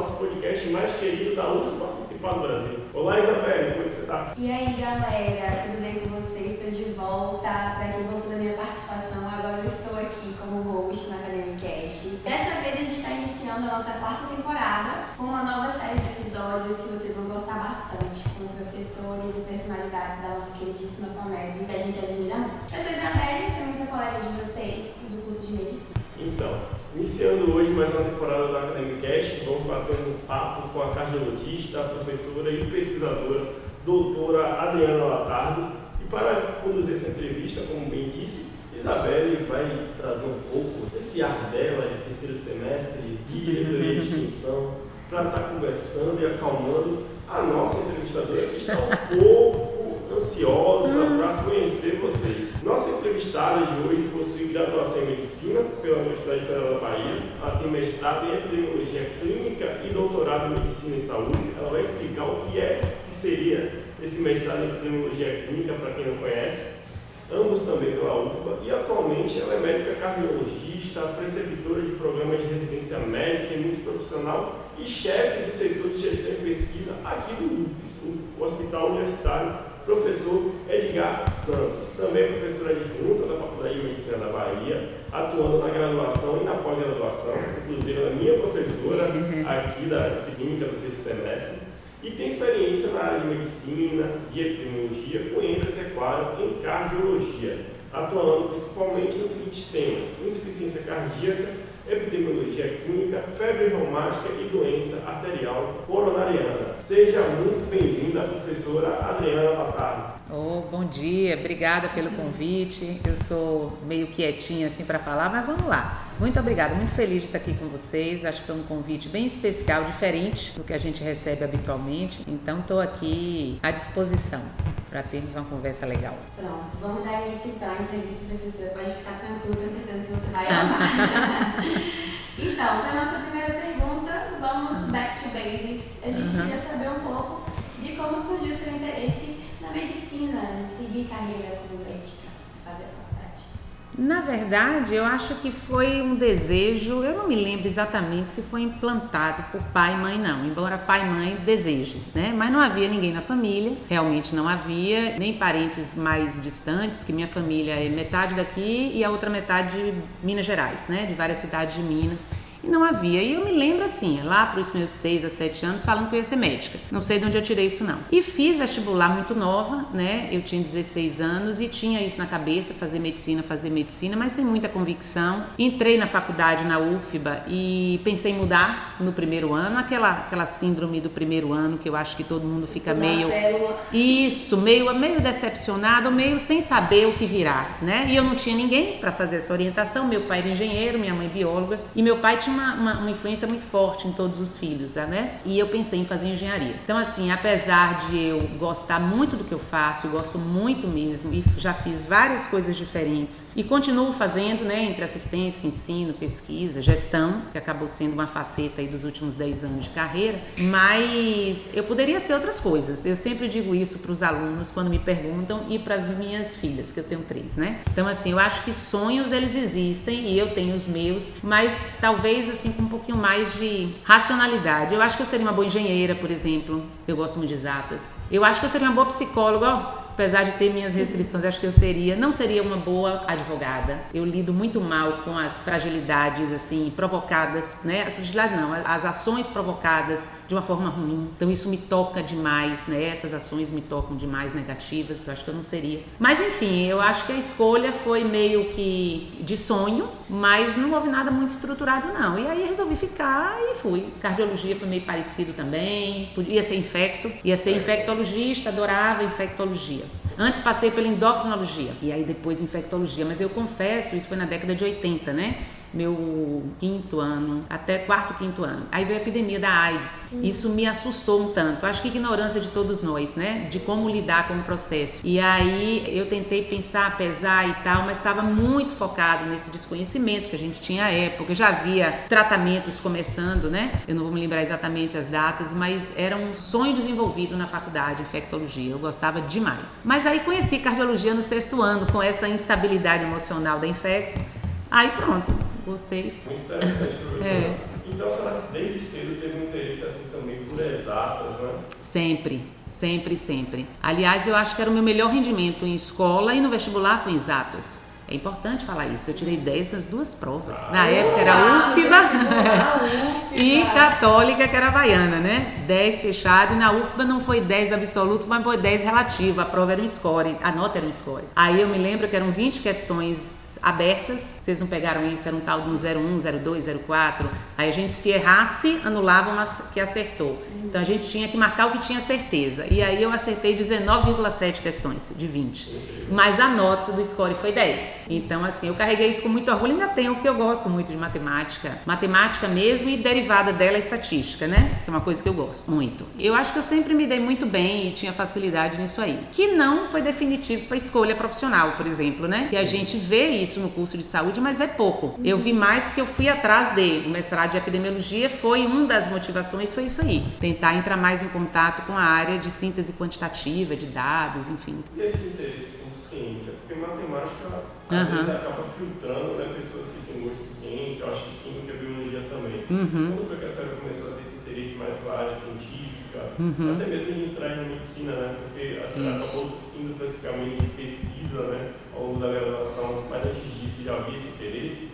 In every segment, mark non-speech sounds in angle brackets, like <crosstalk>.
nosso podcast mais querido da UFBA, principal do Brasil. Olá Isabelle, como é que você está? E aí galera, tudo bem com vocês? Estou de volta. Para quem gostou da minha participação, agora eu estou aqui como host na Academicast. Dessa vez a gente está iniciando a nossa quarta temporada com uma nova série de episódios que vocês vão gostar bastante, com professores e personalidades da nossa queridíssima FAMEB, que a gente admira muito. Eu sou Isabelle, também sou colega de vocês do curso de Medicina. Então, Iniciando hoje mais uma temporada do Academicast, vamos bater um papo com a cardiologista, professora e pesquisadora, doutora Adriana Latardo. E para conduzir essa entrevista, como bem disse, Isabelle vai trazer um pouco desse ar dela de terceiro semestre, de diretoria de extensão, para estar conversando e acalmando a nossa entrevistadora que está um pouco ansiosa para conhecer vocês. Nossa entrevistada de hoje possui graduação em Medicina pela Universidade Federal da Bahia. Ela tem mestrado em Epidemiologia Clínica e doutorado em Medicina e Saúde. Ela vai explicar o que é, que seria esse mestrado em Epidemiologia Clínica para quem não conhece. Ambos também pela UFBA e atualmente ela é médica cardiologista, preceptora de programas de residência médica e multiprofissional e chefe do setor de gestão e pesquisa aqui do UPS, o Hospital Universitário professor Edgar Santos, também professor adjunto da Faculdade de Medicina da Bahia, atuando na graduação e na pós-graduação, inclusive a minha professora aqui da clínica do sexto semestre, e tem experiência na área de medicina, de epidemiologia, com ênfase, é claro, em cardiologia, atuando principalmente nos seguintes temas: insuficiência cardíaca, epidemiologia clínica, febre reumática e doença arterial coronariana. Seja muito bem-vinda, professora Adriana Patardo. Oh, bom dia, obrigada pelo convite. Eu sou meio quietinha assim para falar, mas vamos lá. Muito obrigada, muito feliz de estar aqui com vocês. Acho que foi um convite bem especial, diferente do que a gente recebe habitualmente. Então, estou aqui à disposição para termos uma conversa legal. Pronto, vamos dar início então à entrevista, professora. Pode ficar tranquilo, tenho certeza que você vai amar. <laughs> então, para a nossa primeira pergunta, vamos back to basics. A gente uhum. queria saber um pouco de como surgiu seu interesse na medicina, seguir carreira como médica, fazer a na verdade, eu acho que foi um desejo, eu não me lembro exatamente se foi implantado por pai e mãe, não, embora pai e mãe desejem, né? Mas não havia ninguém na família, realmente não havia, nem parentes mais distantes, que minha família é metade daqui e a outra metade de Minas Gerais, né? De várias cidades de Minas e não havia. E eu me lembro assim, lá para os meus 6 a 7 anos, falando que eu ia ser médica. Não sei de onde eu tirei isso não. E fiz vestibular muito nova, né? Eu tinha 16 anos e tinha isso na cabeça, fazer medicina, fazer medicina, mas sem muita convicção. Entrei na faculdade na UFBA e pensei em mudar no primeiro ano, aquela aquela síndrome do primeiro ano que eu acho que todo mundo fica meio isso, meio meio decepcionado, meio sem saber o que virar, né? E eu não tinha ninguém para fazer essa orientação. Meu pai era engenheiro, minha mãe bióloga e meu pai tinha uma, uma, uma, influência muito forte em todos os filhos, né? E eu pensei em fazer engenharia. Então, assim, apesar de eu gostar muito do que eu faço, eu gosto muito mesmo, e já fiz várias coisas diferentes, e continuo fazendo, né, entre assistência, ensino, pesquisa, gestão, que acabou sendo uma faceta aí dos últimos 10 anos de carreira, mas eu poderia ser outras coisas. Eu sempre digo isso para os alunos quando me perguntam e para as minhas filhas, que eu tenho três, né? Então, assim, eu acho que sonhos eles existem e eu tenho os meus, mas talvez talvez assim com um pouquinho mais de racionalidade. Eu acho que eu seria uma boa engenheira, por exemplo. Eu gosto muito de exatas. Eu acho que eu seria uma boa psicóloga apesar de ter minhas restrições, acho que eu seria, não seria uma boa advogada. Eu lido muito mal com as fragilidades assim provocadas, né? As fragilidades não, as ações provocadas de uma forma ruim. Então isso me toca demais, né? Essas ações me tocam demais negativas, então acho que eu não seria. Mas enfim, eu acho que a escolha foi meio que de sonho, mas não houve nada muito estruturado não. E aí resolvi ficar e fui. Cardiologia foi meio parecido também, ia ser infecto, ia ser infectologista, adorava infectologia. Antes passei pela endocrinologia e aí depois infectologia, mas eu confesso, isso foi na década de 80, né? Meu quinto ano, até quarto, quinto ano. Aí veio a epidemia da AIDS. Isso me assustou um tanto. Acho que ignorância de todos nós, né? De como lidar com o processo. E aí eu tentei pensar, pesar e tal, mas estava muito focado nesse desconhecimento que a gente tinha à época. Já havia tratamentos começando, né? Eu não vou me lembrar exatamente as datas, mas era um sonho desenvolvido na faculdade, infectologia. Eu gostava demais. Mas aí conheci cardiologia no sexto ano, com essa instabilidade emocional da infecto. Aí pronto, gostei. Muito interessante, professor. É. Então, a senhora desde cedo teve um interesse assim também por exatas, né? Sempre, sempre, sempre. Aliás, eu acho que era o meu melhor rendimento em escola e no vestibular foi em exatas. É importante falar isso. Eu tirei 10 nas duas provas. Ah, Na época era ah, <laughs> UFBA e Católica, que era Havaiana, né? 10 fechado. E na UFBA não foi 10 absoluto, mas foi 10 relativo. A prova era um score, a nota era um score. Aí eu me lembro que eram 20 questões abertas. Vocês não pegaram isso, era um tal de um 01, 02, 04. Aí a gente, se errasse, anulava uma que acertou. Então a gente tinha que marcar o que tinha certeza. E aí eu acertei 19,7 questões de 20. Mas a nota do score foi 10. Então, assim, eu carreguei isso com muito orgulho. Ainda tenho, porque eu gosto muito de matemática. Matemática mesmo e derivada dela é estatística, né? Que é uma coisa que eu gosto muito. Eu acho que eu sempre me dei muito bem e tinha facilidade nisso aí. Que não foi definitivo para escolha profissional, por exemplo, né? E a gente vê isso isso no curso de saúde, mas vê pouco. Eu vi mais porque eu fui atrás dele. O mestrado de epidemiologia foi uma das motivações, foi isso aí. Tentar entrar mais em contato com a área de síntese quantitativa, de dados, enfim. E esse interesse por ciência? Porque matemática às uhum. vezes acaba filtrando né, pessoas que têm gosto por ciência, eu acho que química e biologia também. Uhum. Quando foi que a senhora começou a ter esse interesse mais área científica, uhum. até mesmo entrar em medicina, né? Porque a senhora acabou indo para esse caminho de pesquisa, né? Ao longo da graduação, mas antes disso já havia esse interesse?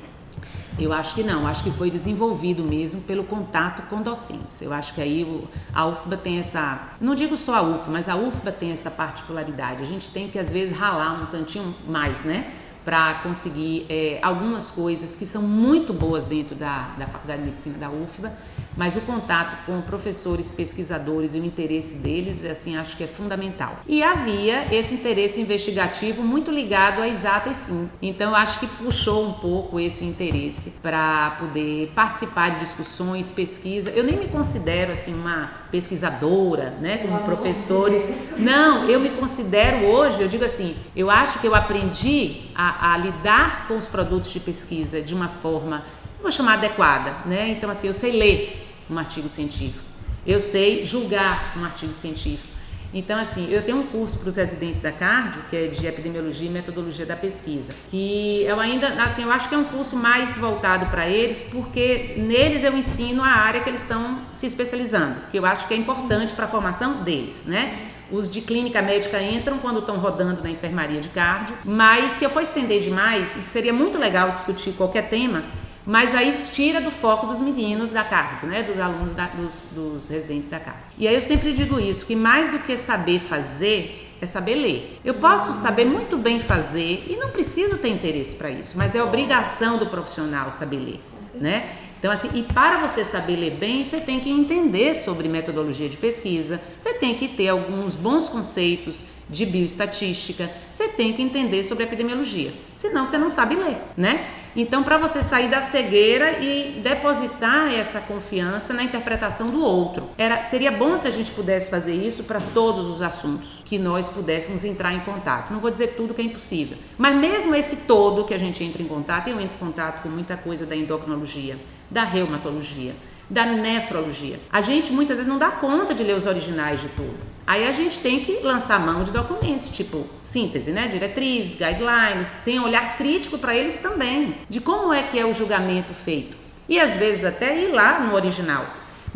Eu acho que não, acho que foi desenvolvido mesmo pelo contato com docentes. Eu acho que aí a UFBA tem essa, não digo só a UFBA, mas a UFBA tem essa particularidade. A gente tem que às vezes ralar um tantinho mais, né? Para conseguir é, algumas coisas que são muito boas dentro da, da Faculdade de Medicina da UFBA, mas o contato com professores, pesquisadores e o interesse deles, assim, acho que é fundamental. E havia esse interesse investigativo muito ligado à exata e sim. Então, acho que puxou um pouco esse interesse para poder participar de discussões, pesquisa. Eu nem me considero assim uma pesquisadora, né, como professores. Não, eu me considero hoje, eu digo assim, eu acho que eu aprendi a, lidar com os produtos de pesquisa de uma forma, vou chamar adequada, né? Então assim, eu sei ler um artigo científico. Eu sei julgar um artigo científico. Então, assim, eu tenho um curso para os residentes da Cardio, que é de epidemiologia e metodologia da pesquisa, que eu ainda, assim, eu acho que é um curso mais voltado para eles, porque neles eu ensino a área que eles estão se especializando, que eu acho que é importante para a formação deles, né? Os de clínica médica entram quando estão rodando na enfermaria de cardio, mas se eu for estender demais, seria muito legal discutir qualquer tema, mas aí tira do foco dos meninos da carga, né? Dos alunos, da, dos, dos residentes da carga. E aí eu sempre digo isso, que mais do que saber fazer, é saber ler. Eu posso saber muito bem fazer e não preciso ter interesse para isso, mas é obrigação do profissional saber ler, né? Então, assim, e para você saber ler bem, você tem que entender sobre metodologia de pesquisa, você tem que ter alguns bons conceitos de bioestatística, você tem que entender sobre epidemiologia. Senão você não sabe ler, né? Então, para você sair da cegueira e depositar essa confiança na interpretação do outro, era, seria bom se a gente pudesse fazer isso para todos os assuntos que nós pudéssemos entrar em contato. Não vou dizer tudo que é impossível, mas mesmo esse todo que a gente entra em contato, eu entro em contato com muita coisa da endocrinologia, da reumatologia, da nefrologia. A gente muitas vezes não dá conta de ler os originais de tudo. Aí a gente tem que lançar mão de documentos, tipo síntese, né, diretrizes, guidelines, tem um olhar crítico para eles também, de como é que é o julgamento feito. E às vezes até ir lá no original.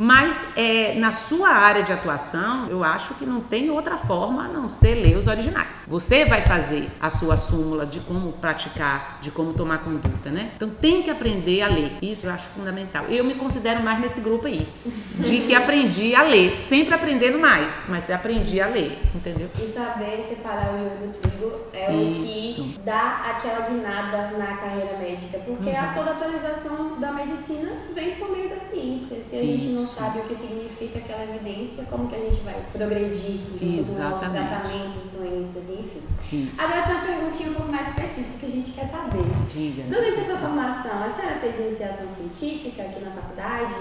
Mas é, na sua área de atuação, eu acho que não tem outra forma a não ser ler os originais. Você vai fazer a sua súmula de como praticar, de como tomar conduta, né? Então tem que aprender a ler. Isso eu acho fundamental. Eu me considero mais nesse grupo aí, de que aprendi a ler, sempre aprendendo mais, mas aprendi a ler, entendeu? E saber separar o joio do trigo é Isso. o que dá aquela guinada na carreira médica, porque uhum. a toda atualização da medicina vem por meio da ciência. Se a Isso. gente não sabe o que significa aquela evidência, como que a gente vai progredir junto com tratamentos, doenças, enfim. Sim. Agora tem uma perguntinha um pouco mais específica que a gente quer saber. Diga. Durante a sua formação, a senhora fez iniciação científica aqui na faculdade?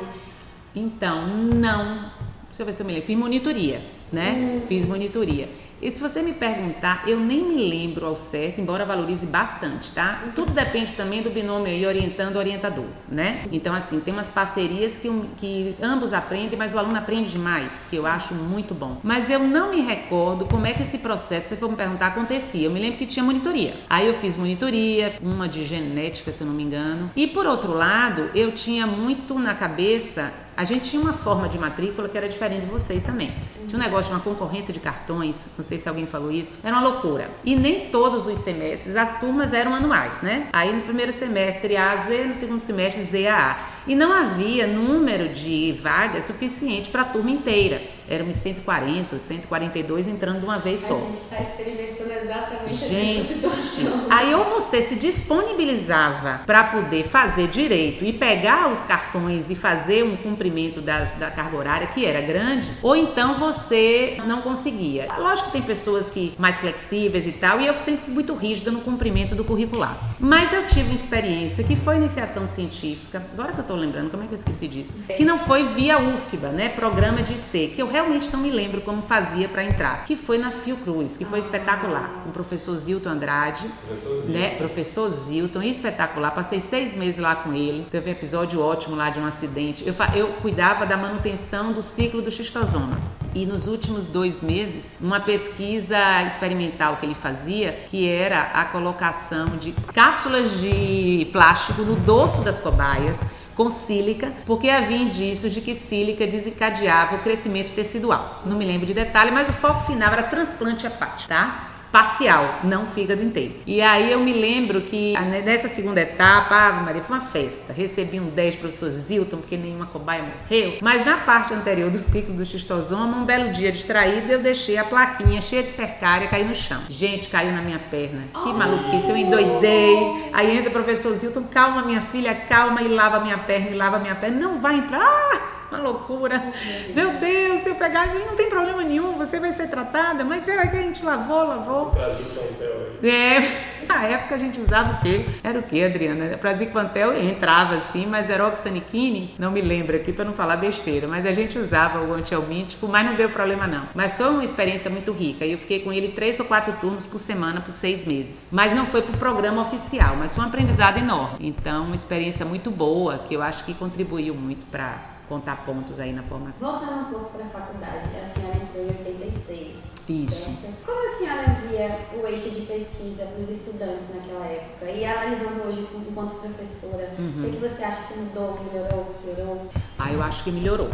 Então, não. Deixa eu ver se eu me lembro. Fiz monitoria, né? Hum. Fiz monitoria. E se você me perguntar, eu nem me lembro ao certo, embora valorize bastante, tá? Tudo depende também do binômio aí orientando orientador, né? Então, assim, tem umas parcerias que, que ambos aprendem, mas o aluno aprende demais, que eu acho muito bom. Mas eu não me recordo como é que esse processo, se for me perguntar, acontecia. Eu me lembro que tinha monitoria. Aí eu fiz monitoria, uma de genética, se eu não me engano. E por outro lado, eu tinha muito na cabeça a gente tinha uma forma de matrícula que era diferente de vocês também. Tinha um negócio de uma concorrência de cartões, sei se alguém falou isso, era uma loucura. E nem todos os semestres, as turmas eram anuais, né? Aí no primeiro semestre A a Z, no segundo semestre Z a A. E não havia número de vagas suficiente para a turma inteira. Éramos 140, 142 entrando de uma vez só. A gente está experimentando exatamente a mesma Gente, situação. aí ou você se disponibilizava para poder fazer direito e pegar os cartões e fazer um cumprimento das- da carga horária que era grande, ou então você não conseguia. Lógico que tem pessoas que mais flexíveis e tal, e eu sempre fui muito rígida no cumprimento do curricular. Mas eu tive uma experiência que foi iniciação científica. Agora que eu tô lembrando, como é que eu esqueci disso? Que não foi via UFBA, né? Programa de C, que eu realmente não me lembro como fazia para entrar. Que foi na Fiocruz, que foi espetacular. Com o professor Zilton Andrade, Professor Zilton. né? Professor Zilton, espetacular. Passei seis meses lá com ele. Teve um episódio ótimo lá de um acidente. Eu, eu cuidava da manutenção do ciclo do xistosoma. E nos últimos dois meses, uma pesquisa experimental que ele fazia, que era a colocação de cápsulas de plástico no dorso das cobaias com sílica, porque havia indícios de que sílica desencadeava o crescimento tecidual. Não me lembro de detalhe, mas o foco final era transplante hepático, tá? Parcial, não fígado inteiro. E aí eu me lembro que ah, né, nessa segunda etapa, Ave Maria, foi uma festa. Recebi um 10 do professor Zilton, porque nenhuma cobaia morreu. Mas na parte anterior do ciclo do xistosoma, um belo dia distraído, eu deixei a plaquinha cheia de cercária cair no chão. Gente, caiu na minha perna. Que maluquice, eu endoidei. Aí entra o professor Zilton, calma minha filha, calma, e lava minha perna, e lava minha perna. Não vai entrar. Ah! Uma loucura. Meu Deus, se eu pegar, não tem problema nenhum, você vai ser tratada, mas será que a gente lavou, lavou? Aí. É, <laughs> na época a gente usava o quê? Era o quê, Adriana? Praziquantel entrava assim, mas era oxaniquine, não me lembro aqui para não falar besteira, mas a gente usava o antielmíntico, mas não deu problema não. Mas foi uma experiência muito rica e eu fiquei com ele três ou quatro turnos por semana por seis meses. Mas não foi pro programa oficial, mas foi um aprendizado enorme. Então, uma experiência muito boa que eu acho que contribuiu muito para contar pontos aí na formação. Voltando um pouco para a faculdade, a senhora entrou em 86. Isso. Certo? Como a senhora via o eixo de pesquisa para os estudantes naquela época? E analisando hoje enquanto professora, Uhum. o que você acha que mudou, melhorou, piorou? Ah, eu acho que melhorou.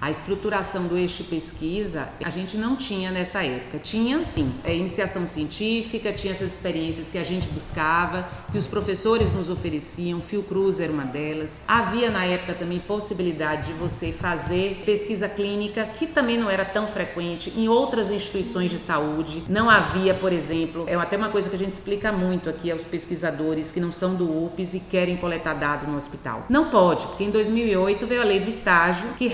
A estruturação do eixo pesquisa a gente não tinha nessa época. Tinha, sim, é, iniciação científica, tinha essas experiências que a gente buscava, que os professores nos ofereciam, Fiocruz era uma delas. Havia na época também possibilidade de você fazer pesquisa clínica, que também não era tão frequente em outras instituições de saúde. Não havia, por exemplo, é até uma coisa que a gente explica muito aqui aos pesquisadores que não são do UPS e querem coletar dado no hospital. Não pode, porque em 2008 veio a lei do estágio que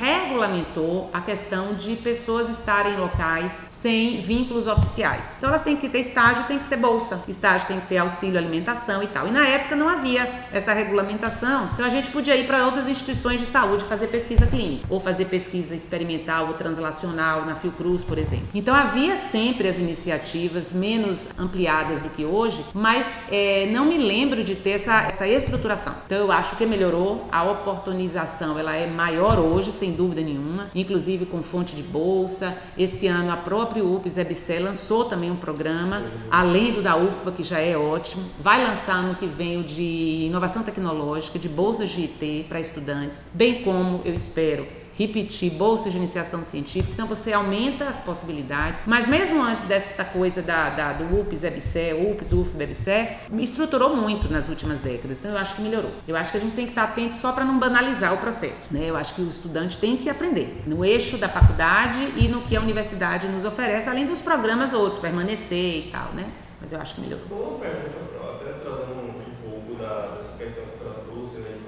a questão de pessoas estarem em locais sem vínculos oficiais. Então elas têm que ter estágio, tem que ser bolsa, estágio tem que ter auxílio alimentação e tal. E na época não havia essa regulamentação, então a gente podia ir para outras instituições de saúde fazer pesquisa clínica ou fazer pesquisa experimental ou translacional na Fiocruz, por exemplo. Então havia sempre as iniciativas menos ampliadas do que hoje, mas é, não me lembro de ter essa, essa estruturação. Então eu acho que melhorou, a oportunização ela é maior hoje, sem dúvida nenhuma, inclusive com fonte de bolsa. Esse ano a própria UPS EBC lançou também um programa, além do da UFBA, que já é ótimo. Vai lançar no que vem o de inovação tecnológica, de bolsas de IT para estudantes, bem como eu espero repetir bolsas de iniciação científica, então você aumenta as possibilidades. Mas mesmo antes dessa coisa da, da- do UPS, EBSE, UPS, UFB, EBSE, estruturou muito nas últimas décadas, então eu acho que melhorou. Eu acho que a gente tem que estar atento só para não banalizar o processo, né? Eu acho que o estudante tem que aprender no eixo da faculdade e no que a universidade nos oferece, além dos programas outros, permanecer e tal, né? Mas eu acho que melhorou. Uma pergunta, até trazendo um, pouco dessa questão que senhora trouxe, né,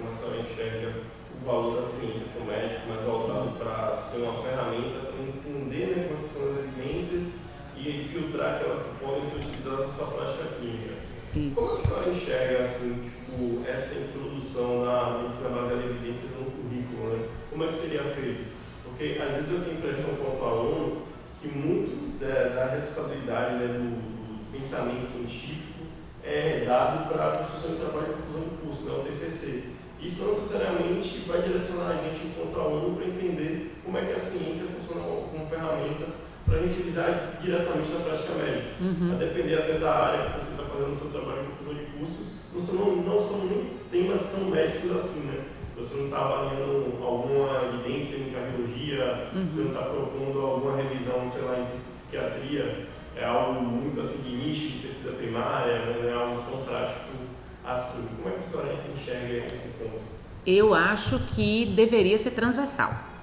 enxerga o valor da ciência para o médico, ser uma ferramenta para entender né, quais são as evidências e filtrar aquelas que podem ser utilizadas na sua prática clínica. Isso. Como a senhora enxerga assim, tipo, essa introdução da medicina baseada em evidências no currículo, né? Como é que seria feito? Porque às vezes eu tenho a impressão quanto aluno que muito da, da responsabilidade né, do, do, pensamento científico é dado para a construção de trabalho do curso, né, o TCC. Isso não necessariamente vai direcionar a gente enquanto aluno para entender como é que a ciência funciona como ferramenta para a gente utilizar diretamente na prática médica. Uhum. A depender até da área que você está fazendo o seu trabalho de curso, não são, não são nem temas tão médicos assim, né? Você não está avaliando alguma evidência em cardiologia, uhum. você não está propondo alguma revisão, sei lá, em psiquiatria, é algo muito assim de nicho, de pesquisa primária, né? é algo tão prático assim. Como é que a senhora enxerga esse ponto? Eu acho que deveria ser transversal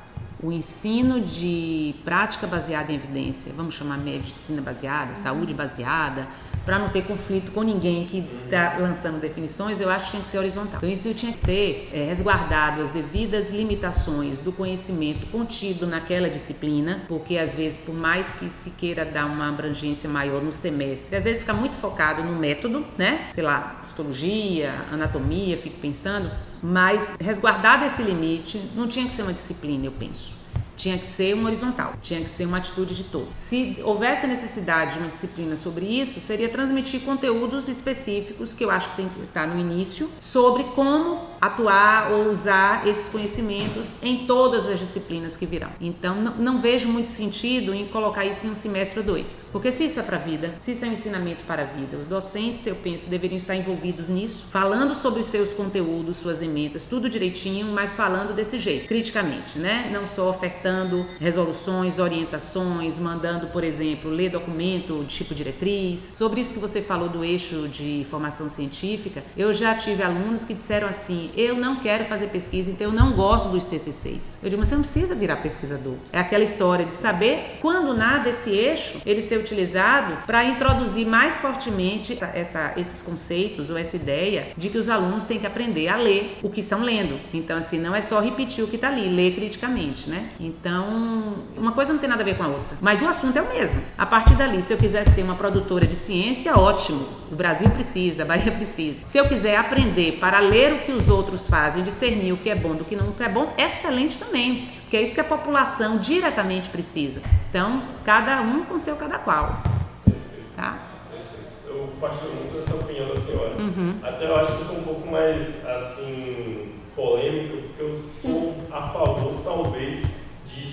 o ensino de prática baseada em evidência, vamos chamar medicina baseada, saúde baseada, para não ter conflito com ninguém que está lançando definições, eu acho que tinha que ser horizontal. Então, isso tinha que ser é, resguardado as devidas limitações do conhecimento contido naquela disciplina, porque às vezes, por mais que se queira dar uma abrangência maior no semestre, às vezes fica muito focado no método, né? Sei lá, histologia, anatomia, fico pensando, mas resguardado esse limite, não tinha que ser uma disciplina, eu penso. Tinha que ser uma horizontal, tinha que ser uma atitude de todo. Se houvesse necessidade de uma disciplina sobre isso, seria transmitir conteúdos específicos, que eu acho que tem que estar no início, sobre como atuar ou usar esses conhecimentos em todas as disciplinas que virão. Então, não, não vejo muito sentido em colocar isso em um semestre ou dois. Porque se isso é para a vida, se isso é um ensinamento para a vida, os docentes, eu penso, deveriam estar envolvidos nisso, falando sobre os seus conteúdos, suas emendas, tudo direitinho, mas falando desse jeito, criticamente, né? Não só ofertando resoluções, orientações, mandando, por exemplo, ler documento tipo diretriz. Sobre isso que você falou do eixo de formação científica, eu já tive alunos que disseram assim: eu não quero fazer pesquisa, então eu não gosto dos TCCs. Eu digo, mas você não precisa virar pesquisador. É aquela história de saber quando nada esse eixo ele ser utilizado para introduzir mais fortemente essa, esses conceitos ou essa ideia de que os alunos têm que aprender a ler o que estão lendo. Então, assim, não é só repetir o que está ali, ler criticamente, né? Então, uma coisa não tem nada a ver com a outra. Mas o assunto é o mesmo. A partir dali, se eu quiser ser uma produtora de ciência, ótimo. O Brasil precisa, a Bahia precisa. Se eu quiser aprender para ler o que os outros fazem, discernir o que é bom do que não é bom, excelente também. Porque é isso que a população diretamente precisa. Então, cada um com seu cada qual. Tá? Eu partilho muito dessa opinião da senhora. Uhum. Até eu acho que eu sou um pouco mais, assim, polêmico, porque eu sou a favor, talvez,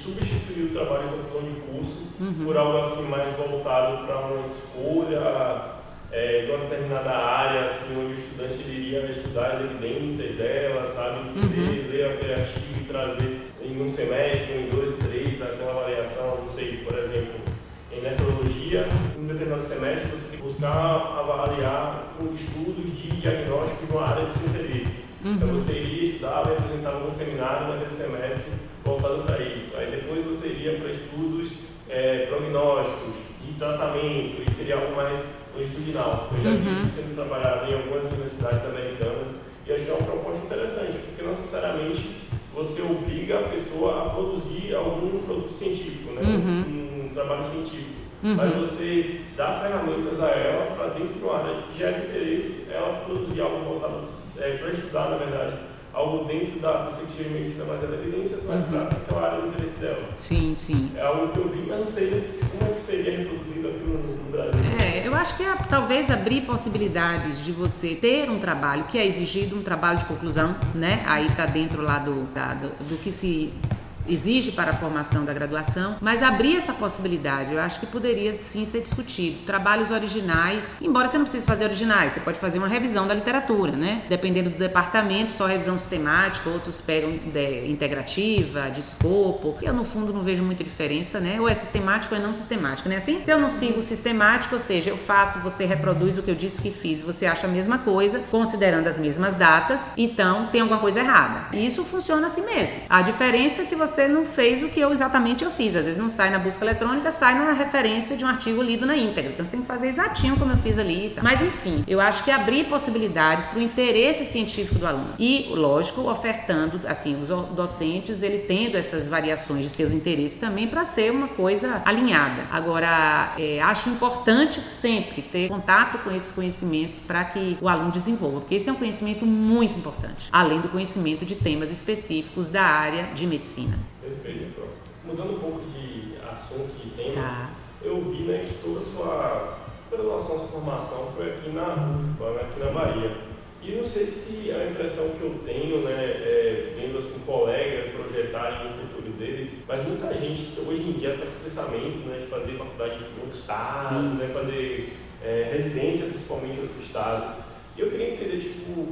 substituir o trabalho como plano de curso uhum. por algo assim mais voltado para uma escolha é, de uma determinada área, assim, onde o estudante iria estudar as evidências dela, sabe? Entender, uhum. ler aquele artigo e trazer em um semestre, em dois, três, aquela avaliação, não sei, por exemplo, em nefrologia, em um determinado semestre você tem que buscar avaliar estudos de diagnóstico de uma área de seu interesse. Então, uhum. Então você iria estudar e apresentar algum seminário naquele semestre voltado para isso. Aí depois você iria para estudos é, prognósticos, tratamento, e seria algo mais longitudinal. Eu já vi uhum. isso sendo trabalhado em algumas universidades americanas e achei uma proposta interessante, porque não necessariamente você obriga a pessoa a produzir algum produto científico, né? Uhum. um, um trabalho científico. Uhum. Mas você dá ferramentas a ela para dentro de uma área de interesse, ela produzir algo voltado é, para estudar, na verdade, algo dentro da perspectiva de medicina mais de evidências, mas uhum. para aquela área de interesse dela. Sim, sim. É algo que eu vi, mas não sei como é que seria reproduzido aqui no, no Brasil. É, eu acho que é, talvez abrir possibilidades de você ter um trabalho que é exigido, um trabalho de conclusão, né? Aí está dentro lá do, da, do, do que se exige para a formação da graduação, mas abrir essa possibilidade, eu acho que poderia sim ser discutido. Trabalhos originais, embora você não precise fazer originais, você pode fazer uma revisão da literatura, né? Dependendo do departamento, só revisão sistemática, outros pegam de integrativa, de escopo. Eu, no fundo, não vejo muita diferença, né? Ou é sistemático ou é não sistemático, né? Assim, se eu não sigo sistemático, ou seja, eu faço, você reproduz o que eu disse que fiz, você acha a mesma coisa, considerando as mesmas datas, então tem alguma coisa errada. E isso funciona assim mesmo. A diferença é se você você não fez o que eu exatamente eu fiz. Às vezes não sai na busca eletrônica, sai na referência de um artigo lido na íntegra. Então você tem que fazer exatinho como eu fiz ali. Tá? Mas enfim, eu acho que abrir possibilidades para o interesse científico do aluno. E, lógico, ofertando, assim, os docentes, ele tendo essas variações de seus interesses também para ser uma coisa alinhada. Agora, é, acho importante sempre ter contato com esses conhecimentos para que o aluno desenvolva, porque esse é um conhecimento muito importante, além do conhecimento de temas específicos da área de medicina. Perfeito. Mudando um pouco de assunto, de tema, Tá. eu vi né, que toda a sua graduação, sua formação foi aqui na UFBA, né, aqui na Bahia. E não sei se a impressão que eu tenho, né, é, vendo assim, colegas projetarem o futuro deles, mas muita gente hoje em dia está com esse pensamento né, de fazer faculdade em outro estado, né, fazer é, residência principalmente em outro estado. E eu queria entender, tipo,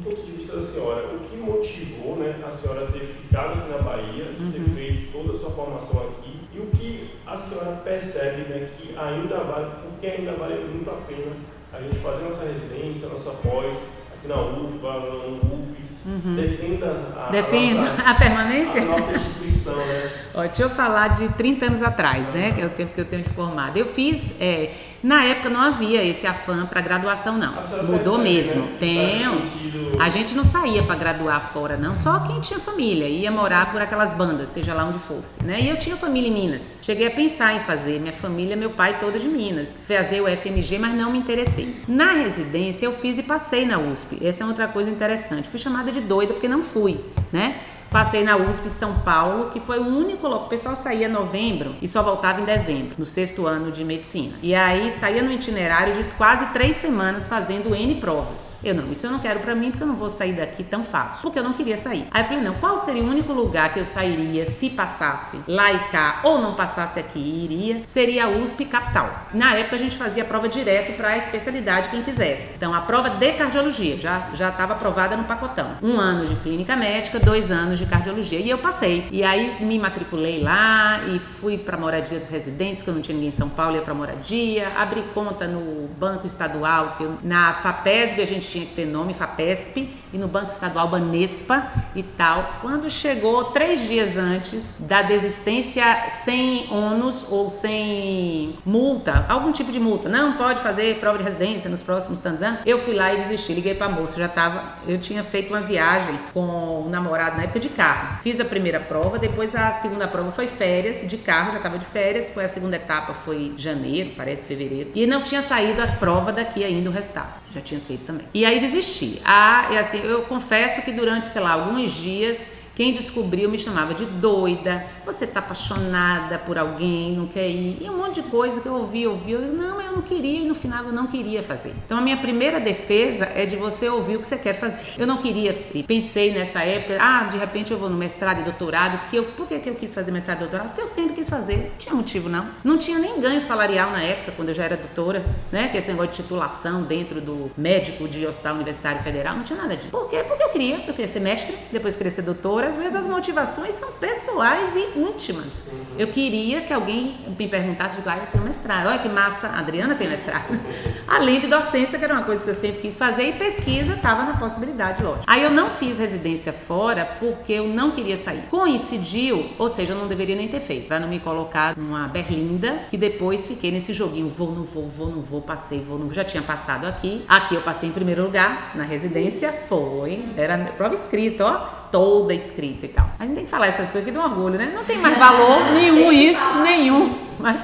do ponto de vista da senhora, o que motivou né, a senhora ter ficado aqui na Bahia, ter Uhum. feito toda a sua formação aqui, e o que a senhora percebe né, que ainda vale, porque ainda vale muito a pena a gente fazer nossa residência, nossa pós, aqui na UFBA, no UPS, defenda a, a Defenda nossa, a permanência? a nossa instituição, né? Ó, deixa eu falar de 30 anos atrás, né? Que é o tempo que eu tenho de formado. Eu fiz. é, na época não havia esse afã para graduação, não. Mudou mesmo. né, Tenho. A gente não saía para graduar fora, não. Só quem tinha família. Ia morar por aquelas bandas, seja lá onde fosse, né? E eu tinha família em Minas. Cheguei a pensar em fazer. Minha família, meu pai toda de Minas. Fazer o FMG, mas não me interessei. Na residência, eu fiz e passei na USP. Essa é outra coisa interessante. Fui chamada de doida porque não fui, né? Passei na USP São Paulo, que foi o único local. O pessoal saía em novembro e só voltava em dezembro, no sexto ano de medicina. E aí saía no itinerário de quase três semanas fazendo N provas. Eu não, isso eu não quero pra mim porque eu não vou sair daqui tão fácil. Porque eu não queria sair. Aí eu falei, não, qual seria o único lugar que eu sairia se passasse lá e cá ou não passasse aqui e iria? Seria a USP Capital. Na época a gente fazia prova direto para a especialidade quem quisesse. Então a prova de cardiologia já já estava aprovada no pacotão. Um ano de clínica médica, dois anos de cardiologia e eu passei. E aí me matriculei lá e fui para moradia dos residentes, que eu não tinha ninguém em São Paulo, ia para moradia, abri conta no banco estadual, que eu- na FAPESB a gente tinha que ter nome, FAPESP, e no banco estadual Banespa e tal. Quando chegou três dias antes da desistência sem ônus ou sem multa, algum tipo de multa, não pode fazer prova de residência nos próximos tantos anos, eu fui lá e desisti, liguei pra moça, já tava, eu tinha feito uma viagem com o namorado na época de carro. Fiz a primeira prova, depois a segunda prova foi férias, de carro, já tava de férias, foi a segunda etapa, foi janeiro, parece fevereiro, e não tinha saído a prova daqui ainda o resultado. Já tinha feito também. E aí desisti. Ah, e assim, eu confesso que durante, sei lá, alguns dias quem descobriu me chamava de doida. Você tá apaixonada por alguém, não quer ir. E um monte de coisa que eu ouvi, ouvi. Eu, não, eu não queria e no final eu não queria fazer. Então a minha primeira defesa é de você ouvir o que você quer fazer. Eu não queria ir. Pensei nessa época, ah, de repente eu vou no mestrado e doutorado. Que eu, por que, que eu quis fazer mestrado e doutorado? Porque eu sempre quis fazer. Não tinha motivo, não. Não tinha nem ganho salarial na época, quando eu já era doutora, né? Que esse negócio de titulação dentro do médico de hospital universitário federal, não tinha nada disso. Por quê? Porque eu queria. Eu queria ser mestre, depois queria ser doutora. Às vezes as motivações são pessoais e íntimas. Eu queria que alguém me perguntasse, digo, ah, eu tenho mestrado. Olha que massa, a Adriana tem mestrado. <laughs> Além de docência, que era uma coisa que eu sempre quis fazer, e pesquisa estava na possibilidade, lógico. Aí eu não fiz residência fora porque eu não queria sair. Coincidiu, ou seja, eu não deveria nem ter feito, para não me colocar numa berlinda, que depois fiquei nesse joguinho, vou, não vou, vou, não vou, passei, vou, não vou. Já tinha passado aqui. Aqui eu passei em primeiro lugar, na residência, foi. Era prova escrita, ó toda escrita e tal. A gente tem que falar essas coisas que dão orgulho, né? Não tem mais <laughs> valor nenhum isso, nenhum, mas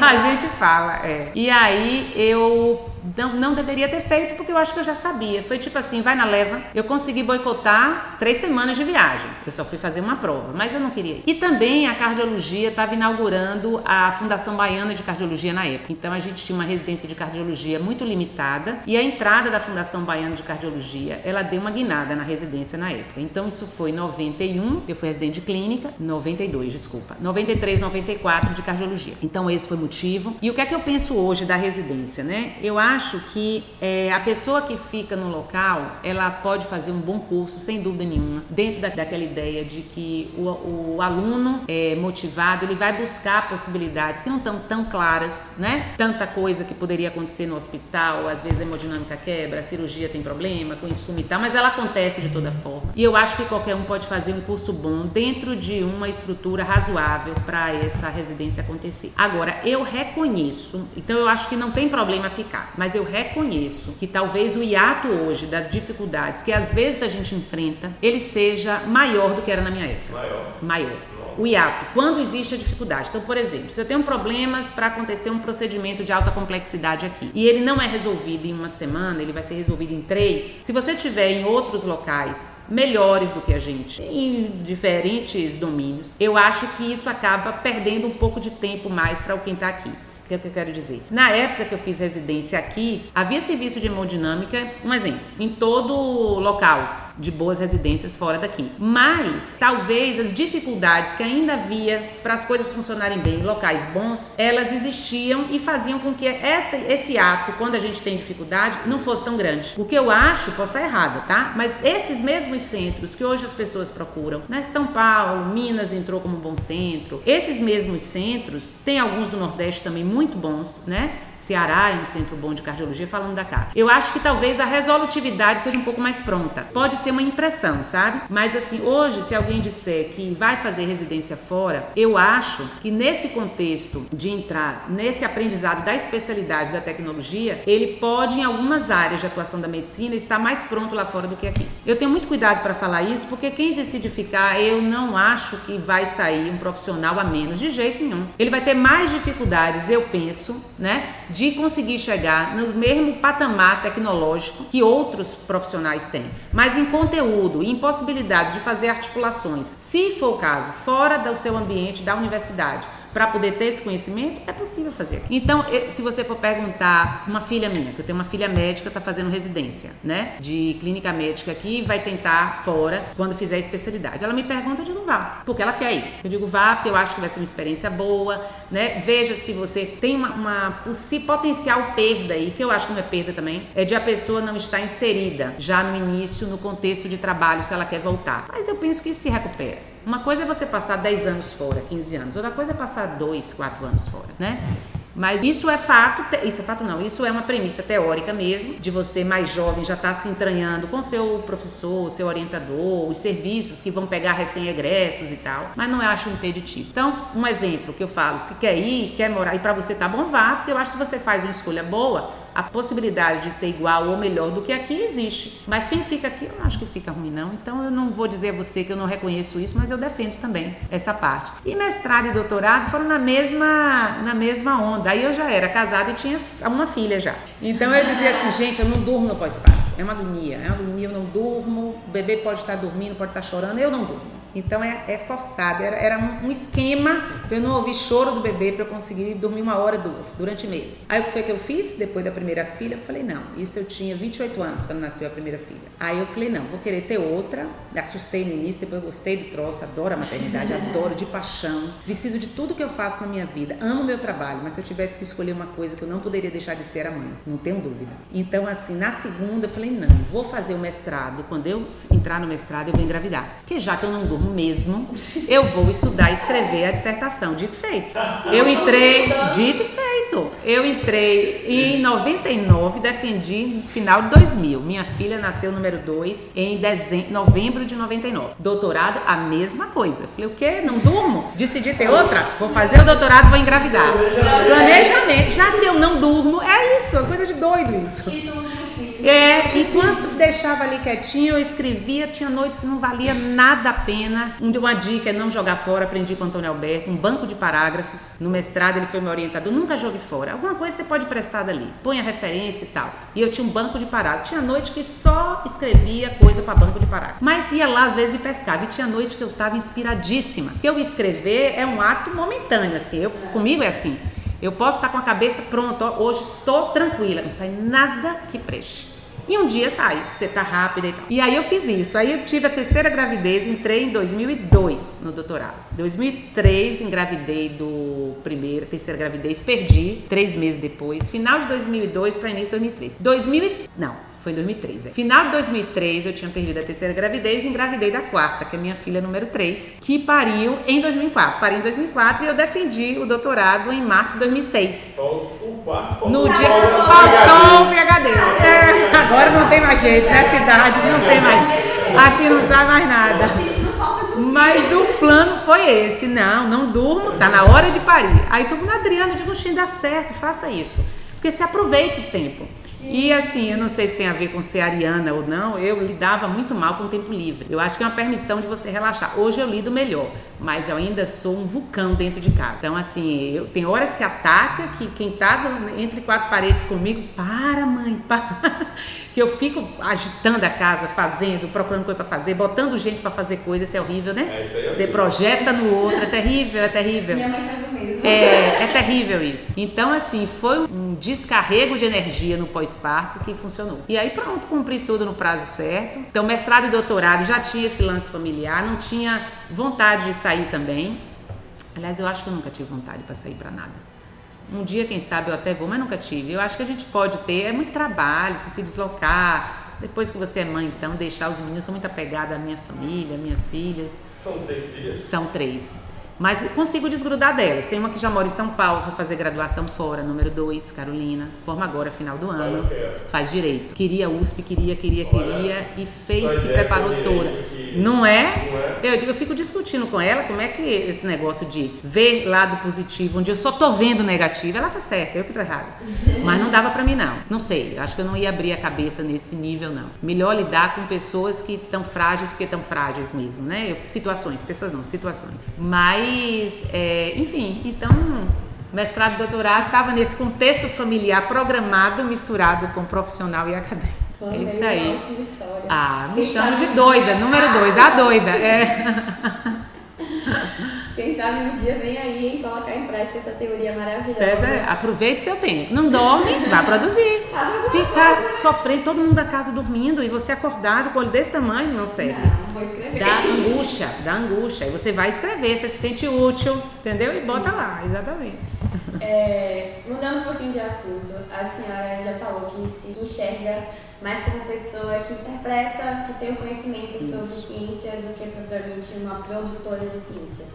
a gente fala, é. E aí eu não, não deveria ter feito porque eu acho que eu já sabia. Foi tipo assim, vai na leva. Eu consegui boicotar três semanas de viagem. Eu só fui fazer uma prova, mas eu não queria ir. E também a cardiologia estava inaugurando a Fundação Baiana de Cardiologia na época. Então a gente tinha uma residência de cardiologia muito limitada e a entrada da Fundação Baiana de Cardiologia, ela deu uma guinada na residência na época. Então isso foi em 91, eu fui residente de clínica, 92, desculpa. 93, 94 de cardiologia. Então esse foi o motivo. E o que é que eu penso hoje da residência, né? Eu acho acho que é, a pessoa que fica no local, ela pode fazer um bom curso, sem dúvida nenhuma, dentro da, daquela ideia de que o, o aluno é, motivado, ele vai buscar possibilidades que não estão tão claras, né? Tanta coisa que poderia acontecer no hospital, às vezes a hemodinâmica quebra, a cirurgia tem problema com insumo e tal, mas ela acontece de toda forma. E eu acho que qualquer um pode fazer um curso bom dentro de uma estrutura razoável para essa residência acontecer. Agora, eu reconheço, então eu acho que não tem problema ficar, mas eu reconheço que talvez o hiato hoje das dificuldades que às vezes a gente enfrenta, ele seja maior do que era na minha época. Maior. Maior o hiato, quando existe a dificuldade. Então, por exemplo, se eu tenho problemas para acontecer um procedimento de alta complexidade aqui e ele não é resolvido em uma semana, ele vai ser resolvido em três. Se você tiver em outros locais melhores do que a gente, em diferentes domínios, eu acho que isso acaba perdendo um pouco de tempo mais para quem está aqui. O que é que eu quero dizer? Na época que eu fiz residência aqui, havia serviço de hemodinâmica, um exemplo, em todo local de boas residências fora daqui. Mas talvez as dificuldades que ainda havia para as coisas funcionarem bem em locais bons, elas existiam e faziam com que essa, esse ato, quando a gente tem dificuldade, não fosse tão grande. O que eu acho, posso estar errada, tá? Mas esses mesmos centros que hoje as pessoas procuram, né? São Paulo, Minas entrou como um bom centro. Esses mesmos centros, tem alguns do Nordeste também muito bons, né? Ceará é um centro bom de cardiologia, falando da cara. Eu acho que talvez a resolutividade seja um pouco mais pronta. Pode ser uma impressão, sabe? Mas assim, hoje, se alguém disser que vai fazer residência fora, eu acho que nesse contexto de entrar nesse aprendizado da especialidade da tecnologia, ele pode, em algumas áreas de atuação da medicina, estar mais pronto lá fora do que aqui. Eu tenho muito cuidado para falar isso, porque quem decide ficar, eu não acho que vai sair um profissional a menos, de jeito nenhum. Ele vai ter mais dificuldades, eu penso, né? de conseguir chegar no mesmo patamar tecnológico que outros profissionais têm, mas em conteúdo, em possibilidades de fazer articulações, se for o caso, fora do seu ambiente da universidade para poder ter esse conhecimento, é possível fazer aqui. Então, se você for perguntar uma filha minha, que eu tenho uma filha médica, está fazendo residência, né, de clínica médica aqui, vai tentar fora quando fizer a especialidade. Ela me pergunta, eu digo vá, porque ela quer ir. Eu digo vá, porque eu acho que vai ser uma experiência boa, né? Veja se você tem uma, uma potencial perda aí, que eu acho que não é perda também, é de a pessoa não estar inserida já no início, no contexto de trabalho, se ela quer voltar. Mas eu penso que isso se recupera. Uma coisa é você passar 10 anos fora, 15 anos, outra coisa é passar 2, 4 anos fora, né? Mas isso é fato, isso é fato não, isso é uma premissa teórica mesmo, de você mais jovem já estar tá se entranhando com seu professor, seu orientador, os serviços que vão pegar recém-egressos e tal, mas não acho um impeditivo. Então, um exemplo que eu falo, se quer ir, quer morar, e para você tá bom, vá, porque eu acho que se você faz uma escolha boa, a possibilidade de ser igual ou melhor do que aqui existe. Mas quem fica aqui, eu não acho que fica ruim não, então eu não vou dizer a você que eu não reconheço isso, mas eu defendo também essa parte. E mestrado e doutorado foram na mesma, na mesma onda. Daí eu já era casada e tinha uma filha já. Então eu dizia assim, gente, eu não durmo no pós-parto. É uma agonia, é uma agonia, eu não durmo, o bebê pode estar dormindo, pode estar chorando, eu não durmo. Então é, é forçado, era, era um esquema para eu não ouvir choro do bebê para eu conseguir dormir uma hora, duas, durante meses. Aí o que foi que eu fiz depois da primeira filha? Eu falei, não, isso eu tinha 28 anos quando nasceu a primeira filha. Aí eu falei, não, vou querer ter outra. Assustei no início, depois gostei do troço, adoro a maternidade, adoro de paixão. Preciso de tudo que eu faço na minha vida, amo meu trabalho, mas se eu tivesse que escolher uma coisa que eu não poderia deixar de ser a mãe, não tenho dúvida. Então, assim, na segunda eu falei, não, vou fazer o mestrado. Quando eu entrar no mestrado, eu vou engravidar. Porque já que eu não durmo mesmo, eu vou estudar e escrever a dissertação. Dito e feito. Eu entrei, dito e feito. Eu entrei em 99, defendi no final de 2000. Minha filha nasceu número 2 em dezembro, novembro de 99. Doutorado, a mesma coisa. Falei, o quê? Não durmo? Decidi ter outra? Vou fazer o doutorado, vou engravidar. Planejamento. Já que eu não durmo, é isso, é coisa de doido isso. É, enquanto deixava ali quietinho, eu escrevia, tinha noites que não valia nada a pena. Uma dica é não jogar fora, aprendi com o Antônio Alberto, um banco de parágrafos. No mestrado ele foi meu orientador, nunca jogue fora. Alguma coisa você pode prestar dali, põe a referência e tal. E eu tinha um banco de parágrafos. Tinha noite que só escrevia coisa para banco de parágrafos. Mas ia lá às vezes e pescava. E tinha noite que eu estava inspiradíssima. Porque eu escrever é um ato momentâneo, assim. Eu, comigo é assim. Eu posso estar com a cabeça pronta, hoje estou tranquila, não sai nada que preste. E um dia sai, você tá rápida e tal. E aí eu fiz isso. Aí eu tive a terceira gravidez, entrei em 2002 no doutorado. 2003 engravidei do primeiro, terceira gravidez, perdi três meses depois. Final de 2002 para início de 2003. 2000, não. Foi em 2003. É. Final de 2003, eu tinha perdido a terceira gravidez e engravidei da quarta, que é minha filha número 3, que pariu em 2004. Pariu em 2004 e eu defendi o doutorado em março de 2006. O quarto No dia faltou o PHD. É, agora não tem mais jeito, nessa idade não tem mais Aqui não sabe mais nada. Mas o plano foi esse. Não, não durmo, tá na hora de parir. Aí todo mundo, Adriano, eu digo, dá certo, faça isso. Porque se aproveita o tempo. E assim, eu não sei se tem a ver com ser ariana ou não, eu lidava muito mal com o tempo livre. Eu acho que é uma permissão de você relaxar. Hoje eu lido melhor, mas eu ainda sou um vulcão dentro de casa. Então, assim, eu tem horas que ataca, que quem tá entre quatro paredes comigo, para, mãe, para. Que eu fico agitando a casa, fazendo, procurando coisa para fazer, botando gente para fazer coisa, isso é horrível, né? É, é você projeta no outro, é terrível, é terrível. Minha mãe faz o mesmo. É, é terrível isso. Então, assim, foi um descarrego de energia no pós-parto que funcionou. E aí, pronto, cumpri tudo no prazo certo. Então, mestrado e doutorado já tinha esse lance familiar, não tinha vontade de sair também. Aliás, eu acho que eu nunca tive vontade para sair para nada. Um dia, quem sabe, eu até vou, mas nunca tive. Eu acho que a gente pode ter, é muito trabalho, se se deslocar. Depois que você é mãe, então, deixar os meninos, eu sou muito apegada à minha família, minhas filhas. São três filhas? São três. Mas consigo desgrudar delas. Tem uma que já mora em São Paulo, vai fazer graduação fora, número 2, Carolina. Forma agora, final do ano. Faz direito. Queria USP, queria, queria, queria. E fez, se preparou toda. Não é? Não é? Eu, eu fico discutindo com ela como é que esse negócio de ver lado positivo, onde eu só tô vendo negativo, ela tá certa, eu que tô errada. Mas não dava para mim, não. Não sei, acho que eu não ia abrir a cabeça nesse nível, não. Melhor lidar com pessoas que estão frágeis, porque estão frágeis mesmo, né? Situações, pessoas não, situações. Mas mas, é, enfim, então, mestrado e doutorado estava nesse contexto familiar programado, misturado com profissional e acadêmico. é isso aí. Ah, me chamo de doida, número dois, a doida. É. <laughs> Quem sabe um dia vem aí colocar em prática essa teoria maravilhosa. É, aproveite seu tempo. Não dorme, vá produzir. <laughs> Ficar sofrendo, todo mundo da casa dormindo e você acordado com o olho desse tamanho, não serve. Não, vou escrever. Dá angústia, dá angústia. E você vai escrever, você se sente útil, entendeu? E bota lá, exatamente. É, mudando um pouquinho de assunto, a senhora já falou que se enxerga mais como pessoa que interpreta, que tem o conhecimento Isso. sobre ciência do que propriamente uma produtora de ciência.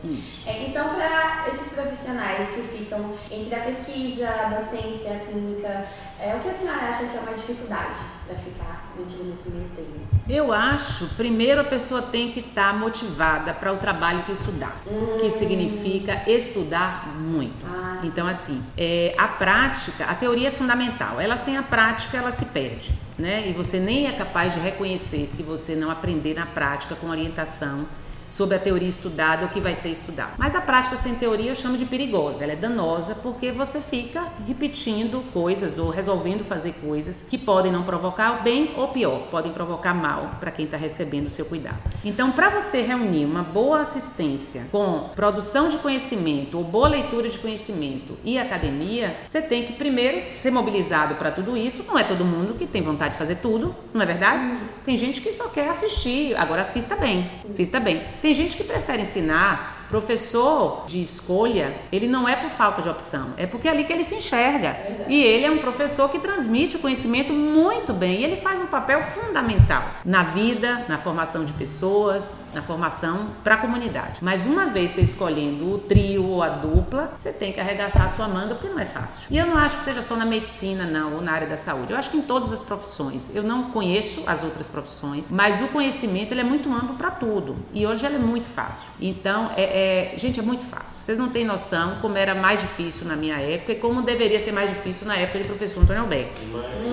É, então, para esses profissionais que ficam entre a pesquisa, a docência, a clínica, é, o que a senhora acha que é uma dificuldade para ficar metido nesse meio termo? Eu acho, primeiro a pessoa tem que estar tá motivada para o trabalho que estudar, hum. que significa estudar muito. Ah, então, assim, é, a prática, a teoria é fundamental. Ela sem a prática, ela se perde, né? E você nem é capaz de reconhecer se você não aprender na prática com orientação sobre a teoria estudada ou que vai ser estudado. Mas a prática sem teoria eu chamo de perigosa, ela é danosa porque você fica repetindo coisas ou resolvendo fazer coisas que podem não provocar bem ou pior, podem provocar mal para quem está recebendo o seu cuidado. Então, para você reunir uma boa assistência com produção de conhecimento ou boa leitura de conhecimento e academia, você tem que primeiro ser mobilizado para tudo isso. Não é todo mundo que tem vontade de fazer tudo, não é verdade? Uhum. Tem gente que só quer assistir, agora assista bem, assista bem. Tem gente que prefere ensinar. Professor de escolha, ele não é por falta de opção, é porque é ali que ele se enxerga. E ele é um professor que transmite o conhecimento muito bem. E ele faz um papel fundamental na vida, na formação de pessoas, na formação para a comunidade. Mas uma vez você escolhendo o trio ou a dupla, você tem que arregaçar a sua manga porque não é fácil. E eu não acho que seja só na medicina, não, ou na área da saúde. Eu acho que em todas as profissões. Eu não conheço as outras profissões, mas o conhecimento ele é muito amplo para tudo. E hoje ele é muito fácil. Então, é, é, gente, é muito fácil. Vocês não têm noção como era mais difícil na minha época e como deveria ser mais difícil na época de professor Antônio Beck,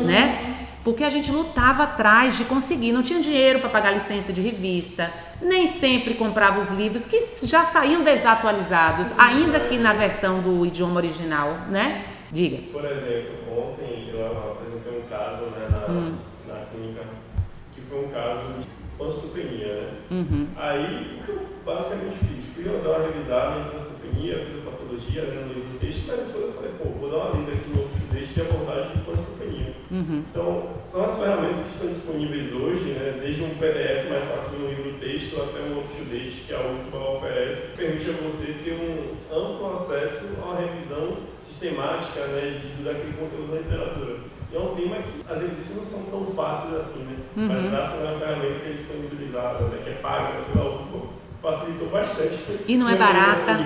né? Porque a gente lutava atrás de conseguir, não tinha dinheiro para pagar licença de revista, nem sempre comprava os livros que já saíam desatualizados, Sim, ainda que na versão do idioma original, né? Diga. Por exemplo, ontem eu apresentei um caso né, na, hum. na clínica que foi um caso de panstopenia, né? Uhum. Aí, o que eu basicamente fiz? Fui dar uma revisada em panstopenia, a patologia, lendo o livro do texto, mas depois eu falei, pô, vou dar uma lida aqui no outro texto de abordagem. Uhum. Então, são as ferramentas que estão disponíveis hoje, né, desde um PDF mais fácil no livro texto até um up-to-date que a UFBA oferece, que permite a você ter um amplo acesso à revisão sistemática né, de, daquele conteúdo da literatura. E é um tema que as edições não são tão fáceis assim, né? Uhum. Mas graças a uma ferramenta que é disponibilizada, né, que é paga pela UFBA, facilitou bastante. E não é barata.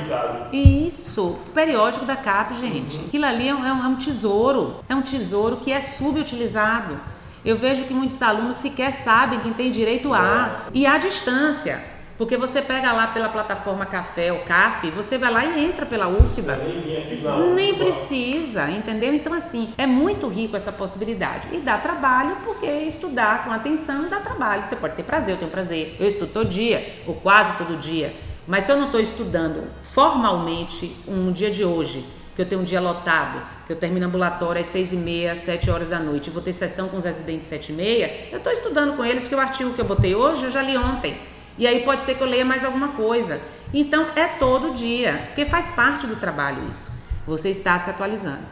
Isso, o periódico da CAP, gente. Uhum. Aquilo ali é um, é um tesouro. É um tesouro que é subutilizado. Eu vejo que muitos alunos sequer sabem quem tem direito a. E à distância. Porque você pega lá pela plataforma Café ou CAF, você vai lá e entra pela UFBA. Nem, nem precisa, entendeu? Então, assim, é muito rico essa possibilidade. E dá trabalho, porque estudar com atenção dá trabalho. Você pode ter prazer, eu tenho prazer. Eu estudo todo dia, ou quase todo dia. Mas se eu não estou estudando formalmente um dia de hoje, que eu tenho um dia lotado, que eu termino ambulatório às seis e meia, sete horas da noite, vou ter sessão com os residentes sete e meia, eu estou estudando com eles, porque o artigo que eu botei hoje eu já li ontem. E aí pode ser que eu leia mais alguma coisa. Então é todo dia, porque faz parte do trabalho isso. Você está se atualizando.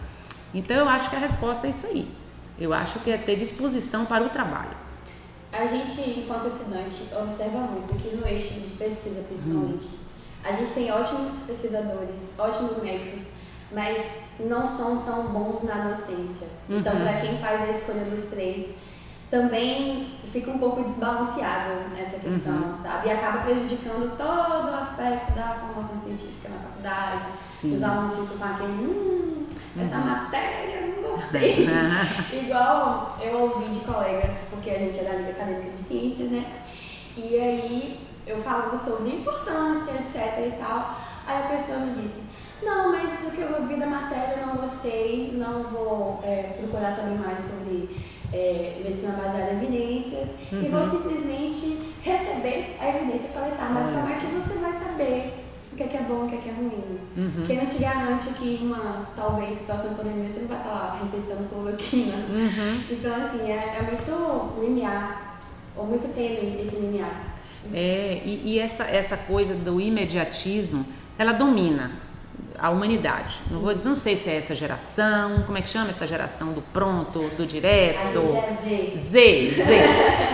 Então eu acho que a resposta é isso aí. Eu acho que é ter disposição para o trabalho. A gente, enquanto estudante, observa muito que no eixo de pesquisa, principalmente, hum. a gente tem ótimos pesquisadores, ótimos médicos, mas não são tão bons na docência. Então, uhum. para quem faz a escolha dos três, também fica um pouco desbalanceado nessa questão, uhum. sabe? E acaba prejudicando todo o aspecto da formação científica na faculdade. Sim. Os alunos ficam com aquele, hum, essa uhum. matéria, não gostei. <laughs> Igual eu ouvi de colegas, porque a gente é da Liga Acadêmica de Ciências, né? E aí eu falando sobre importância, etc e tal. Aí a pessoa me disse, não, mas do que eu ouvi da matéria eu não gostei, não vou é, procurar saber mais sobre é, medicina baseada em evidências uhum. e vou simplesmente receber a evidência falar, tá, mas como é que você vai saber o que é, que é bom e o que é, que é ruim? Uhum. Quem não te garante que uma, talvez, próxima pandemia você não vai estar lá receitando cloroquina. Uhum. <laughs> Então, assim, é, é muito limiar, ou muito tênue esse limiar. É, e, e essa, essa coisa do imediatismo, ela domina a humanidade. Não vou não sei se é essa geração, como é que chama essa geração do pronto, do direto? A gente é Z. Z, Z.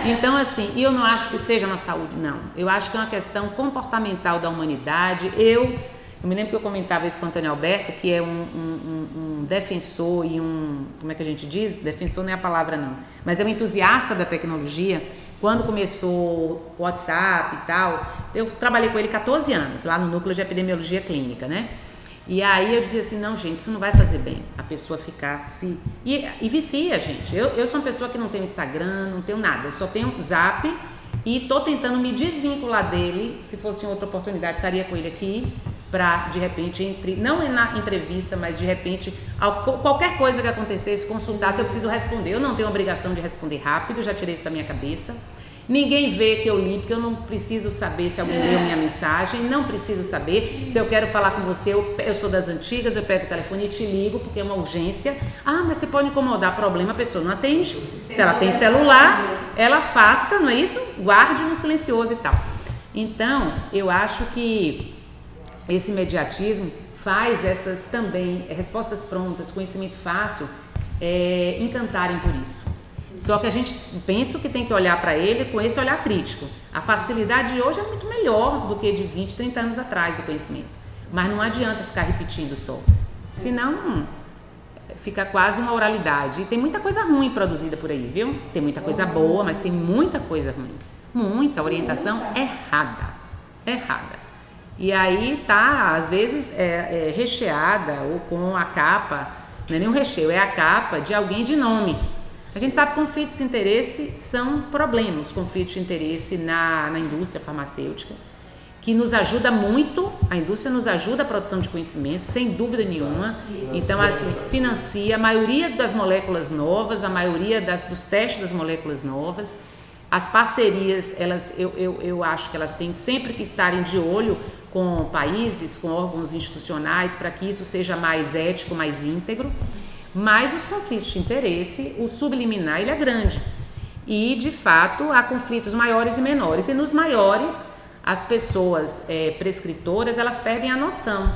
Então assim, eu não acho que seja na saúde, não. Eu acho que é uma questão comportamental da humanidade. Eu eu me lembro que eu comentava isso com o Antônio Alberto, que é um, um, um, defensor e um. Como é que a gente diz? Defensor não é a palavra, não. Mas é um entusiasta da tecnologia. Quando começou o WhatsApp e tal, eu trabalhei com ele 14 anos, lá no núcleo de epidemiologia clínica, né? E aí eu dizia assim, não, gente, isso não vai fazer bem. A pessoa ficar se. E, e vicia, gente. Eu, eu sou uma pessoa que não tenho Instagram, não tenho nada. Eu só tenho zap e tô tentando me desvincular dele. Se fosse outra oportunidade, estaria com ele aqui para de repente entre não é na entrevista, mas de repente qualquer coisa que acontecesse consultar se eu preciso responder. Eu não tenho obrigação de responder rápido, já tirei isso da minha cabeça. Ninguém vê que eu li, porque eu não preciso saber se alguém leu minha mensagem, não preciso saber. Se eu quero falar com você, eu, eu sou das antigas, eu pego o telefone e te ligo, porque é uma urgência. Ah, mas você pode incomodar, problema, a pessoa não atende. Se ela tem celular, ela faça, não é isso? Guarde no silencioso e tal. Então, eu acho que esse imediatismo faz essas também respostas prontas, conhecimento fácil, é, encantarem por isso. Só que a gente pensa que tem que olhar para ele com esse olhar crítico. A facilidade de hoje é muito melhor do que de 20, 30 anos atrás do conhecimento. Mas não adianta ficar repetindo só. Senão fica quase uma oralidade. E tem muita coisa ruim produzida por aí, viu? Tem muita coisa boa, mas tem muita coisa ruim. Muita orientação errada. Errada. E aí tá, às vezes, é, é recheada ou com a capa, não é nem um recheio, é a capa de alguém de nome. A gente sabe que conflitos de interesse são problemas, conflitos de interesse na, na indústria farmacêutica, que nos ajuda muito, a indústria nos ajuda a produção de conhecimento, sem dúvida nenhuma. Então, assim, financia a maioria das moléculas novas, a maioria das, dos testes das moléculas novas. As parcerias, elas, eu, eu, eu acho que elas têm sempre que estarem de olho com países, com órgãos institucionais, para que isso seja mais ético, mais íntegro. Mas os conflitos de interesse, o subliminar, ele é grande. E, de fato, há conflitos maiores e menores. E nos maiores, as pessoas é, prescritoras, elas perdem a noção,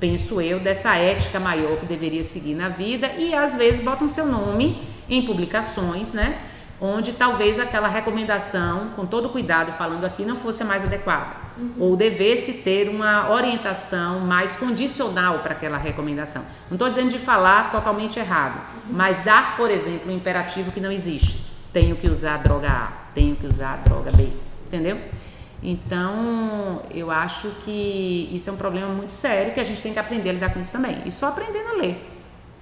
penso eu, dessa ética maior que deveria seguir na vida e, às vezes, botam seu nome em publicações, né? Onde talvez aquela recomendação, com todo cuidado falando aqui, não fosse a mais adequada. Uhum. Ou devesse ter uma orientação mais condicional para aquela recomendação. Não estou dizendo de falar totalmente errado, mas dar, por exemplo, um imperativo que não existe. Tenho que usar droga A, tenho que usar droga B, entendeu? Então, eu acho que isso é um problema muito sério que a gente tem que aprender a lidar com isso também. E só aprendendo a ler.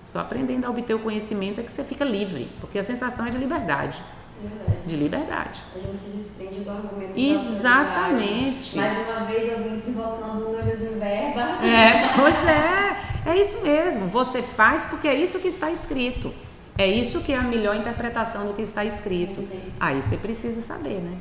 Só aprendendo a obter o conhecimento é que você fica livre, porque a sensação é de liberdade. Verdade. De liberdade. A gente se desprende do argumento Exatamente. Mais uma vez eu vim desenvolvendo números em verba. É, pois é. É isso mesmo. Você faz porque é isso que está escrito. É isso que é a melhor interpretação do que está escrito. Aí você precisa saber, né?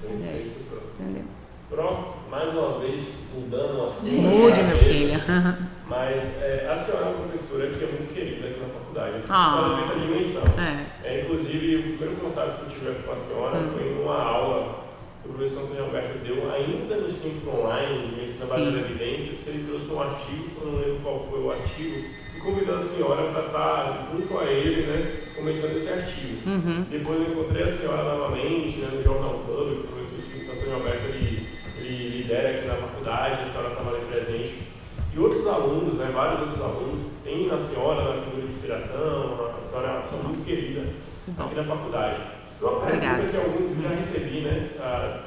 Perfeito. Entendeu? Pronto, mais uma vez mudando o assunto. Mude, meu filho. <laughs> Mas é, a senhora é uma professora que é muito querida aqui na faculdade. A Ah. senhora tem essa dimensão. É. É, inclusive, o primeiro contato que eu tive com a senhora Hum. foi em uma aula que o professor Antônio Alberto deu, ainda nos tempos online, de medicina Sim. baseada em evidências, que ele trouxe um artigo, eu não lembro qual foi o artigo, e convidou a senhora para estar junto a ele, né, comentando esse artigo. Uhum. Depois eu encontrei a senhora novamente né, no Jornal Club, que o professor Antônio Alberto ele, ele lidera aqui na faculdade, a senhora estava ali presente. E outros alunos, né, vários outros alunos, têm a senhora na figura de inspiração, a senhora é uma pessoa muito querida Bom. aqui na faculdade. Uma pergunta que algum, já recebi né,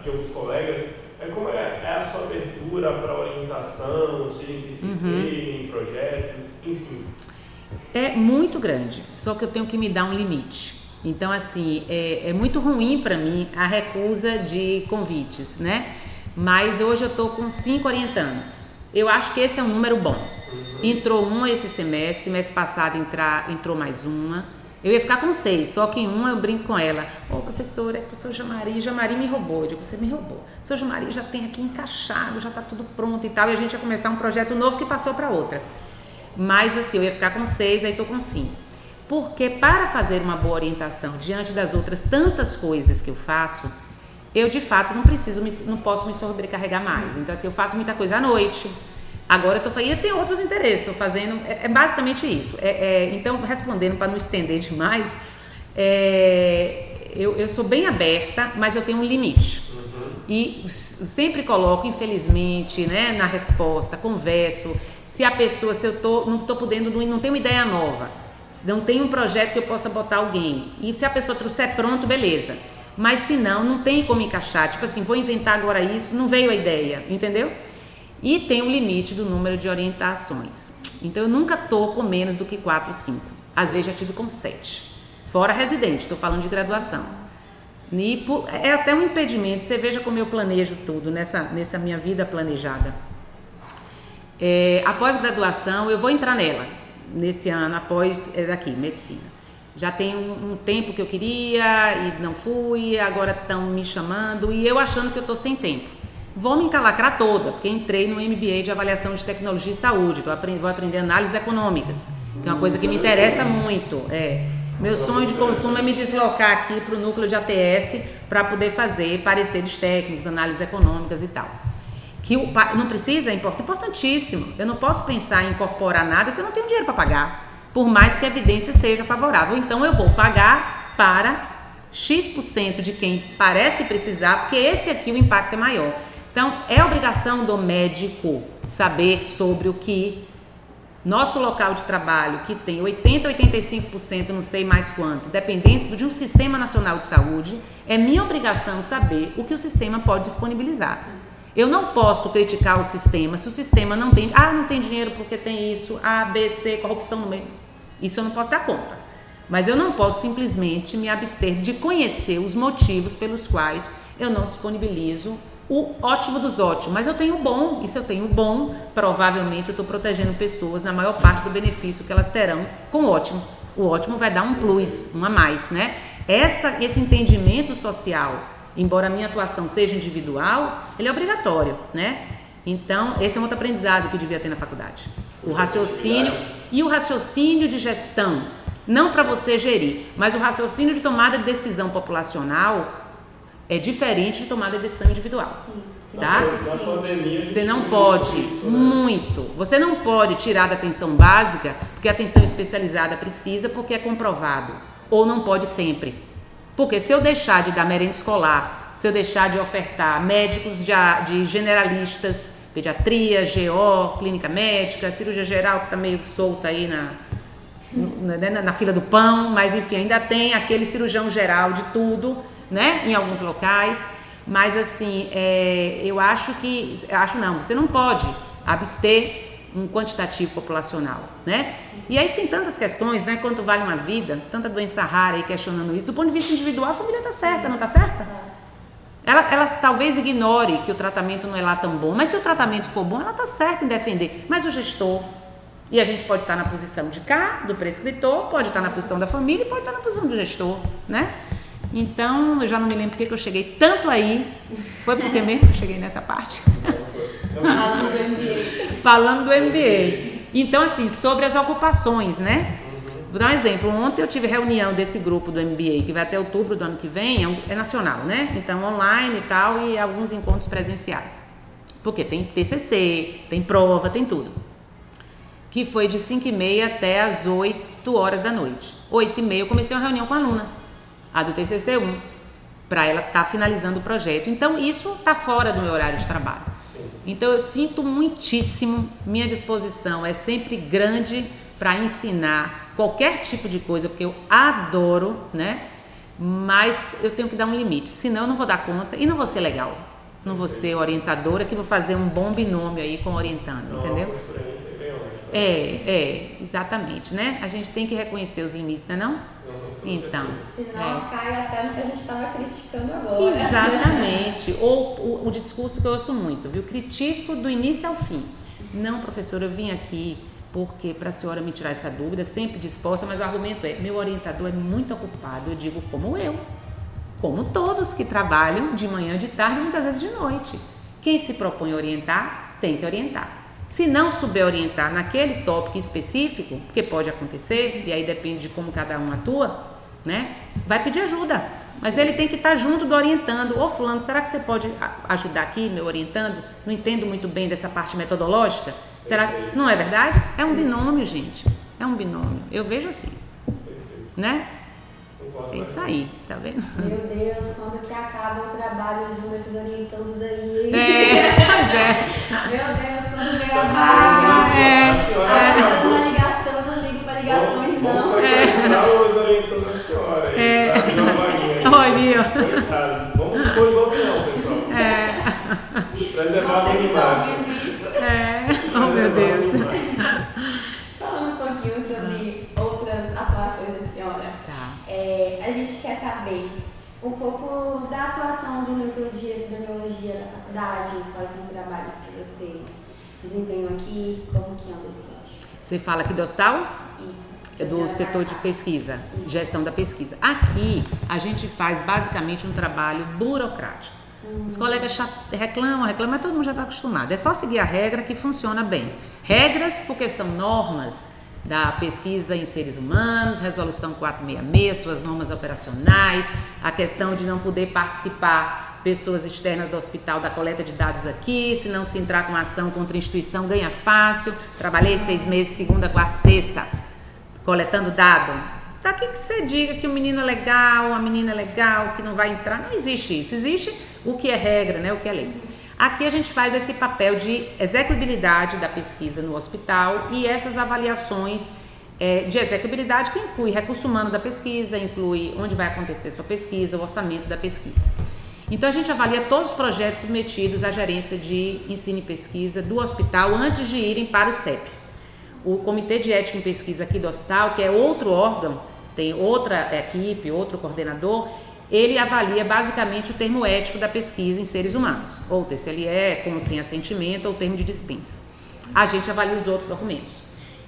de alguns colegas é como é, é a sua abertura para orientação, seja em TCC, Uhum. em projetos, enfim. É muito grande, só que eu tenho que me dar um limite. Então, assim, é, é muito ruim para mim a recusa de convites, né? Mas hoje eu estou com cinco orientandos. Eu acho que esse é um número bom. Entrou uma esse semestre, semestre passado entrar, entrou mais uma. Eu ia ficar com seis, só que em uma eu brinco com ela. Ô, professora, é professor Jamari, Jamari me roubou. Eu digo, você me roubou. O professor Jamari já tem aqui encaixado, já está tudo pronto e tal. E a gente ia começar um projeto novo que passou para outra. Mas assim, eu ia ficar com seis, aí estou com cinco. Porque para fazer uma boa orientação diante das outras tantas coisas que eu faço, eu de fato não preciso, me- não posso me sobrecarregar mais. Então assim, eu faço muita coisa à noite. Agora eu tô fazendo, e tem outros interesses, estou fazendo, é, é basicamente isso. É, é, então, respondendo para não estender demais, é, eu, eu sou bem aberta, mas eu tenho um limite. E s- sempre coloco, infelizmente, né, na resposta, converso. Se a pessoa, se eu tô, não estou podendo, não, não tenho uma ideia nova, se não tem um projeto que eu possa botar alguém, e se a pessoa trouxer pronto, beleza. Mas se não, não tem como encaixar. Tipo assim, vou inventar agora isso, não veio a ideia, entendeu? E tem o limite do número de orientações. Então eu nunca tô com menos do que 4, 5. Às vezes já tive com 7. Fora residente, estou falando de graduação. Por- é até um impedimento. Você veja como eu planejo tudo nessa, nessa minha vida planejada. É, após graduação, eu vou entrar nela nesse ano, após é daqui, medicina. Já tem um, um tempo que eu queria e não fui, agora estão me chamando e eu achando que eu estou sem tempo. Vou me encalacrar toda, porque entrei no MBA de avaliação de tecnologia e saúde, tô vou aprender análises econômicas, que é uma coisa que me interessa muito. É. Meu sonho de consumo é me deslocar aqui para o núcleo de ATS para poder fazer pareceres técnicos, análises econômicas e tal. Que o não precisa, é import- importantíssimo. Eu não posso pensar em incorporar nada se eu não tenho dinheiro para pagar, por mais que a evidência seja favorável. Então eu vou pagar para X% de quem parece precisar, porque esse aqui o impacto é maior. Então é obrigação do médico saber sobre o que nosso local de trabalho, que tem 80, 85%, não sei mais quanto, dependentes de um sistema nacional de saúde, é minha obrigação saber o que o sistema pode disponibilizar. Eu não posso criticar o sistema se o sistema não tem, ah, não tem dinheiro porque tem isso, A, B, C, corrupção no meio. Isso eu não posso dar conta. Mas eu não posso simplesmente me abster de conhecer os motivos pelos quais eu não disponibilizo o ótimo dos ótimos. Mas eu tenho o bom, e se eu tenho o bom, provavelmente eu estou protegendo pessoas na maior parte do benefício que elas terão com o ótimo. O ótimo vai dar um plus, um a mais, né? Essa, esse entendimento social, embora a minha atuação seja individual, ele é obrigatório, né? Então, esse é um outro aprendizado que devia ter na faculdade. O raciocínio e o raciocínio de gestão, não para você gerir, mas o raciocínio de tomada de decisão populacional é diferente de tomada de decisão individual. Tá? Na, na pandemia, a gente Você não pode, isso, né? muito. Você não pode tirar da atenção básica, porque a atenção especializada precisa, porque é comprovado. ou não pode sempre. Porque se eu deixar de dar merenda escolar, se eu deixar de ofertar médicos de, de generalistas, pediatria, GO, clínica médica, cirurgia geral que está meio solta aí na, né, na, na, fila do pão, mas enfim, ainda tem aquele cirurgião geral de tudo, né, em alguns locais. Mas assim, é, eu acho que, acho não, você não pode abster um quantitativo populacional, né? E aí tem tantas questões, né? Quanto vale uma vida, tanta doença rara aí questionando isso. Do ponto de vista individual, a família está certa, não está certa? Ela, ela talvez ignore que o tratamento não é lá tão bom, mas se o tratamento for bom, ela está certa em defender. Mas o gestor, e a gente pode estar na posição de cá, do prescritor, pode estar na posição da família e pode estar na posição do gestor, né? Então, eu já não me lembro porque que eu cheguei tanto aí. Foi porque mesmo que eu cheguei nessa parte. Falando do MBA. Falando do MBA. Então, assim, sobre as ocupações, né? Vou dar um exemplo. Ontem eu tive reunião desse grupo do MBA, que vai até outubro do ano que vem, é, é nacional, né? Então, online e tal, e alguns encontros presenciais. Porque tem TCC, tem prova, tem tudo. Que foi de 5 e meia até as 8 horas da noite. 8 e meia eu comecei uma reunião com a aluna, a do TCC1, para ela estar tá finalizando o projeto. Então, isso está fora do meu horário de trabalho. Então eu sinto muitíssimo, minha disposição é sempre grande para ensinar qualquer tipo de coisa, porque eu adoro, né? Mas eu tenho que dar um limite, senão eu não vou dar conta e não vou ser legal. Não vou ser orientadora, que vou fazer um bom binômio aí com orientando, entendeu? É, é, exatamente, né? A gente tem que reconhecer os limites, né não? Então. Senão é. cai até no que a gente estava criticando agora. Exatamente. Ou o, o, discurso que eu ouço muito, viu? Critico do início ao fim. Não, professora, eu vim aqui porque para a senhora me tirar essa dúvida, sempre disposta, mas o argumento é: meu orientador é muito ocupado. Eu digo, como eu. Como todos que trabalham de manhã, de tarde, muitas vezes de noite. Quem se propõe a orientar, tem que orientar. Se não souber orientar naquele tópico específico, porque pode acontecer, e aí depende de como cada um atua, né? Vai pedir ajuda. Mas ele tem que estar junto do orientando. Ô fulano, será que você pode ajudar aqui, meu orientando? Não entendo muito bem dessa parte metodológica. Será que não é verdade? É um binômio, gente. É um binômio. Eu vejo assim. Né? É isso aí, tá vendo? Meu Deus, quando que acaba o trabalho de esses orientandos aí? É, pois é. <laughs> Meu Deus, vem a vaga. É, é. uma ligação, eu não ligo para ligações, não. Vamos é. os orientando da senhora aí. É. Olha, ó. Vamos pôr igual não, pessoal. É. Preservar o animado. É. Oh, meu Deus. Falando um pouquinho sobre outras atuações da senhora. Tá. É, a gente quer saber um pouco da atuação do núcleo de epidemiologia da faculdade, quais são os trabalhos que vocês desempenham aqui, como que anda esse eixo. Você fala aqui do hospital? Isso. É do setor de pesquisa, Isso. gestão da pesquisa. Aqui a gente faz basicamente um trabalho burocrático. Uhum. Os colegas reclamam, reclamam, mas todo mundo já está acostumado. É só seguir a regra que funciona bem. Regras, porque são normas da pesquisa em seres humanos, resolução 466, suas normas operacionais, a questão de não poder participar pessoas externas do hospital da coleta de dados aqui, se não se entrar com ação contra a instituição ganha fácil. Trabalhei seis meses, segunda, quarta, sexta, coletando dado. Para que, que você diga que o menino é legal, a menina é legal, que não vai entrar? Não existe isso. Existe o que é regra, né? o que é lei. Aqui a gente faz esse papel de execuibilidade da pesquisa no hospital e essas avaliações é, de execuibilidade que inclui recurso humano da pesquisa, inclui onde vai acontecer sua pesquisa, o orçamento da pesquisa. Então a gente avalia todos os projetos submetidos à gerência de ensino e pesquisa do hospital antes de irem para o CEP. O Comitê de Ética em Pesquisa aqui do hospital, que é outro órgão, tem outra equipe, outro coordenador, ele avalia basicamente o termo ético da pesquisa em seres humanos, ou TCLE, como sem assentimento, ou termo de dispensa. A gente avalia os outros documentos.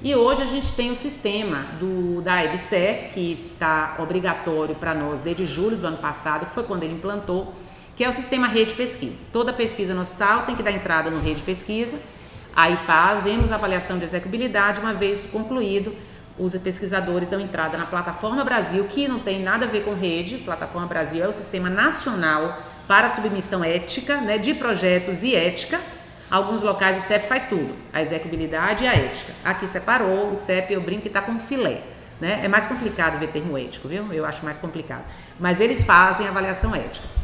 E hoje a gente tem o sistema do, da EBSE, que está obrigatório para nós desde julho do ano passado, que foi quando ele implantou, que é o sistema rede pesquisa. Toda pesquisa no hospital tem que dar entrada no rede pesquisa, aí fazemos a avaliação de execuibilidade, uma vez concluído, os pesquisadores dão entrada na Plataforma Brasil, que não tem nada a ver com rede. Plataforma Brasil é o sistema nacional para submissão ética, né, de projetos e ética. Alguns locais o CEP faz tudo, a execuibilidade e a ética. Aqui separou, o CEP eu brinco está com filé. Né? É mais complicado ver termo ético, viu? Eu acho mais complicado. Mas eles fazem avaliação ética.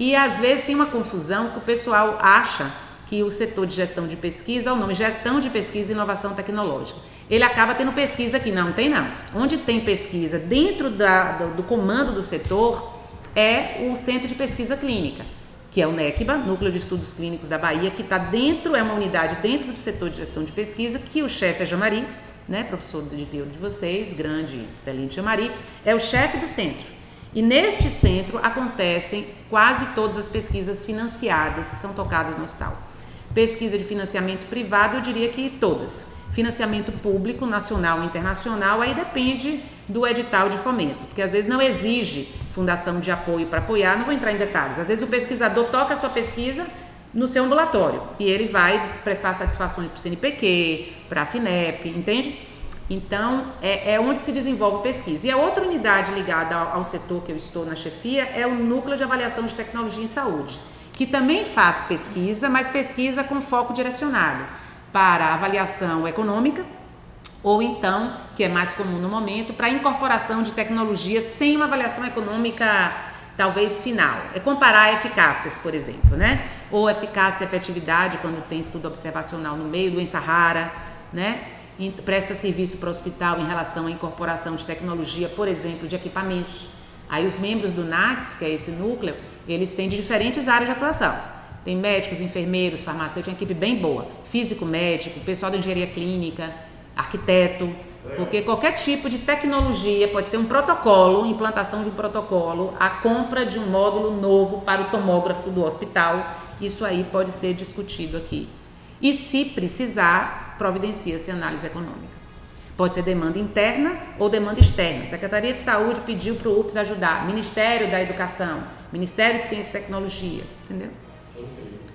E às vezes tem uma confusão que o pessoal acha que o setor de gestão de pesquisa é o nome Gestão de Pesquisa e Inovação Tecnológica. Ele acaba tendo pesquisa aqui. Não, tem não. Onde tem pesquisa dentro da, do, do comando do setor é o Centro de Pesquisa Clínica, que é o NECBA, Núcleo de Estudos Clínicos da Bahia, que está dentro, é uma unidade dentro do setor de gestão de pesquisa, que o chefe é Jamari, né, professor de de vocês, grande, excelente Jamari, é o chefe do centro. E neste centro acontecem quase todas as pesquisas financiadas que são tocadas no hospital. Pesquisa de financiamento privado, eu diria que todas. Financiamento público, nacional e internacional, aí depende do edital de fomento, porque às vezes não exige fundação de apoio para apoiar, não vou entrar em detalhes. Às vezes o pesquisador toca a sua pesquisa no seu ambulatório e ele vai prestar satisfações para o CNPq, para a FINEP, entende? Então, é, é, onde se desenvolve pesquisa. E a outra unidade ligada ao, ao, setor que eu estou na chefia é o Núcleo de Avaliação de Tecnologia em Saúde, que também faz pesquisa, mas pesquisa com foco direcionado para avaliação econômica, ou então, que é mais comum no momento, para incorporação de tecnologia sem uma avaliação econômica talvez final. É comparar eficácias, por exemplo, né? Ou eficácia e efetividade quando tem estudo observacional no meio, doença rara, né? Presta serviço para o hospital em relação à incorporação de tecnologia, por exemplo, de equipamentos. Aí os membros do NATS, que é esse núcleo, eles têm de diferentes áreas de atuação. Tem médicos, enfermeiros, farmacêuticos, uma equipe bem boa. Físico, médico, pessoal da engenharia clínica, arquiteto, porque qualquer tipo de tecnologia pode ser um protocolo, implantação de um protocolo, a compra de um módulo novo para o tomógrafo do hospital, isso aí pode ser discutido aqui. E se precisar, providencia-se análise econômica. Pode ser demanda interna ou demanda externa. Secretaria de Saúde pediu para o UPS ajudar, Ministério da Educação, Ministério de Ciência e Tecnologia, entendeu?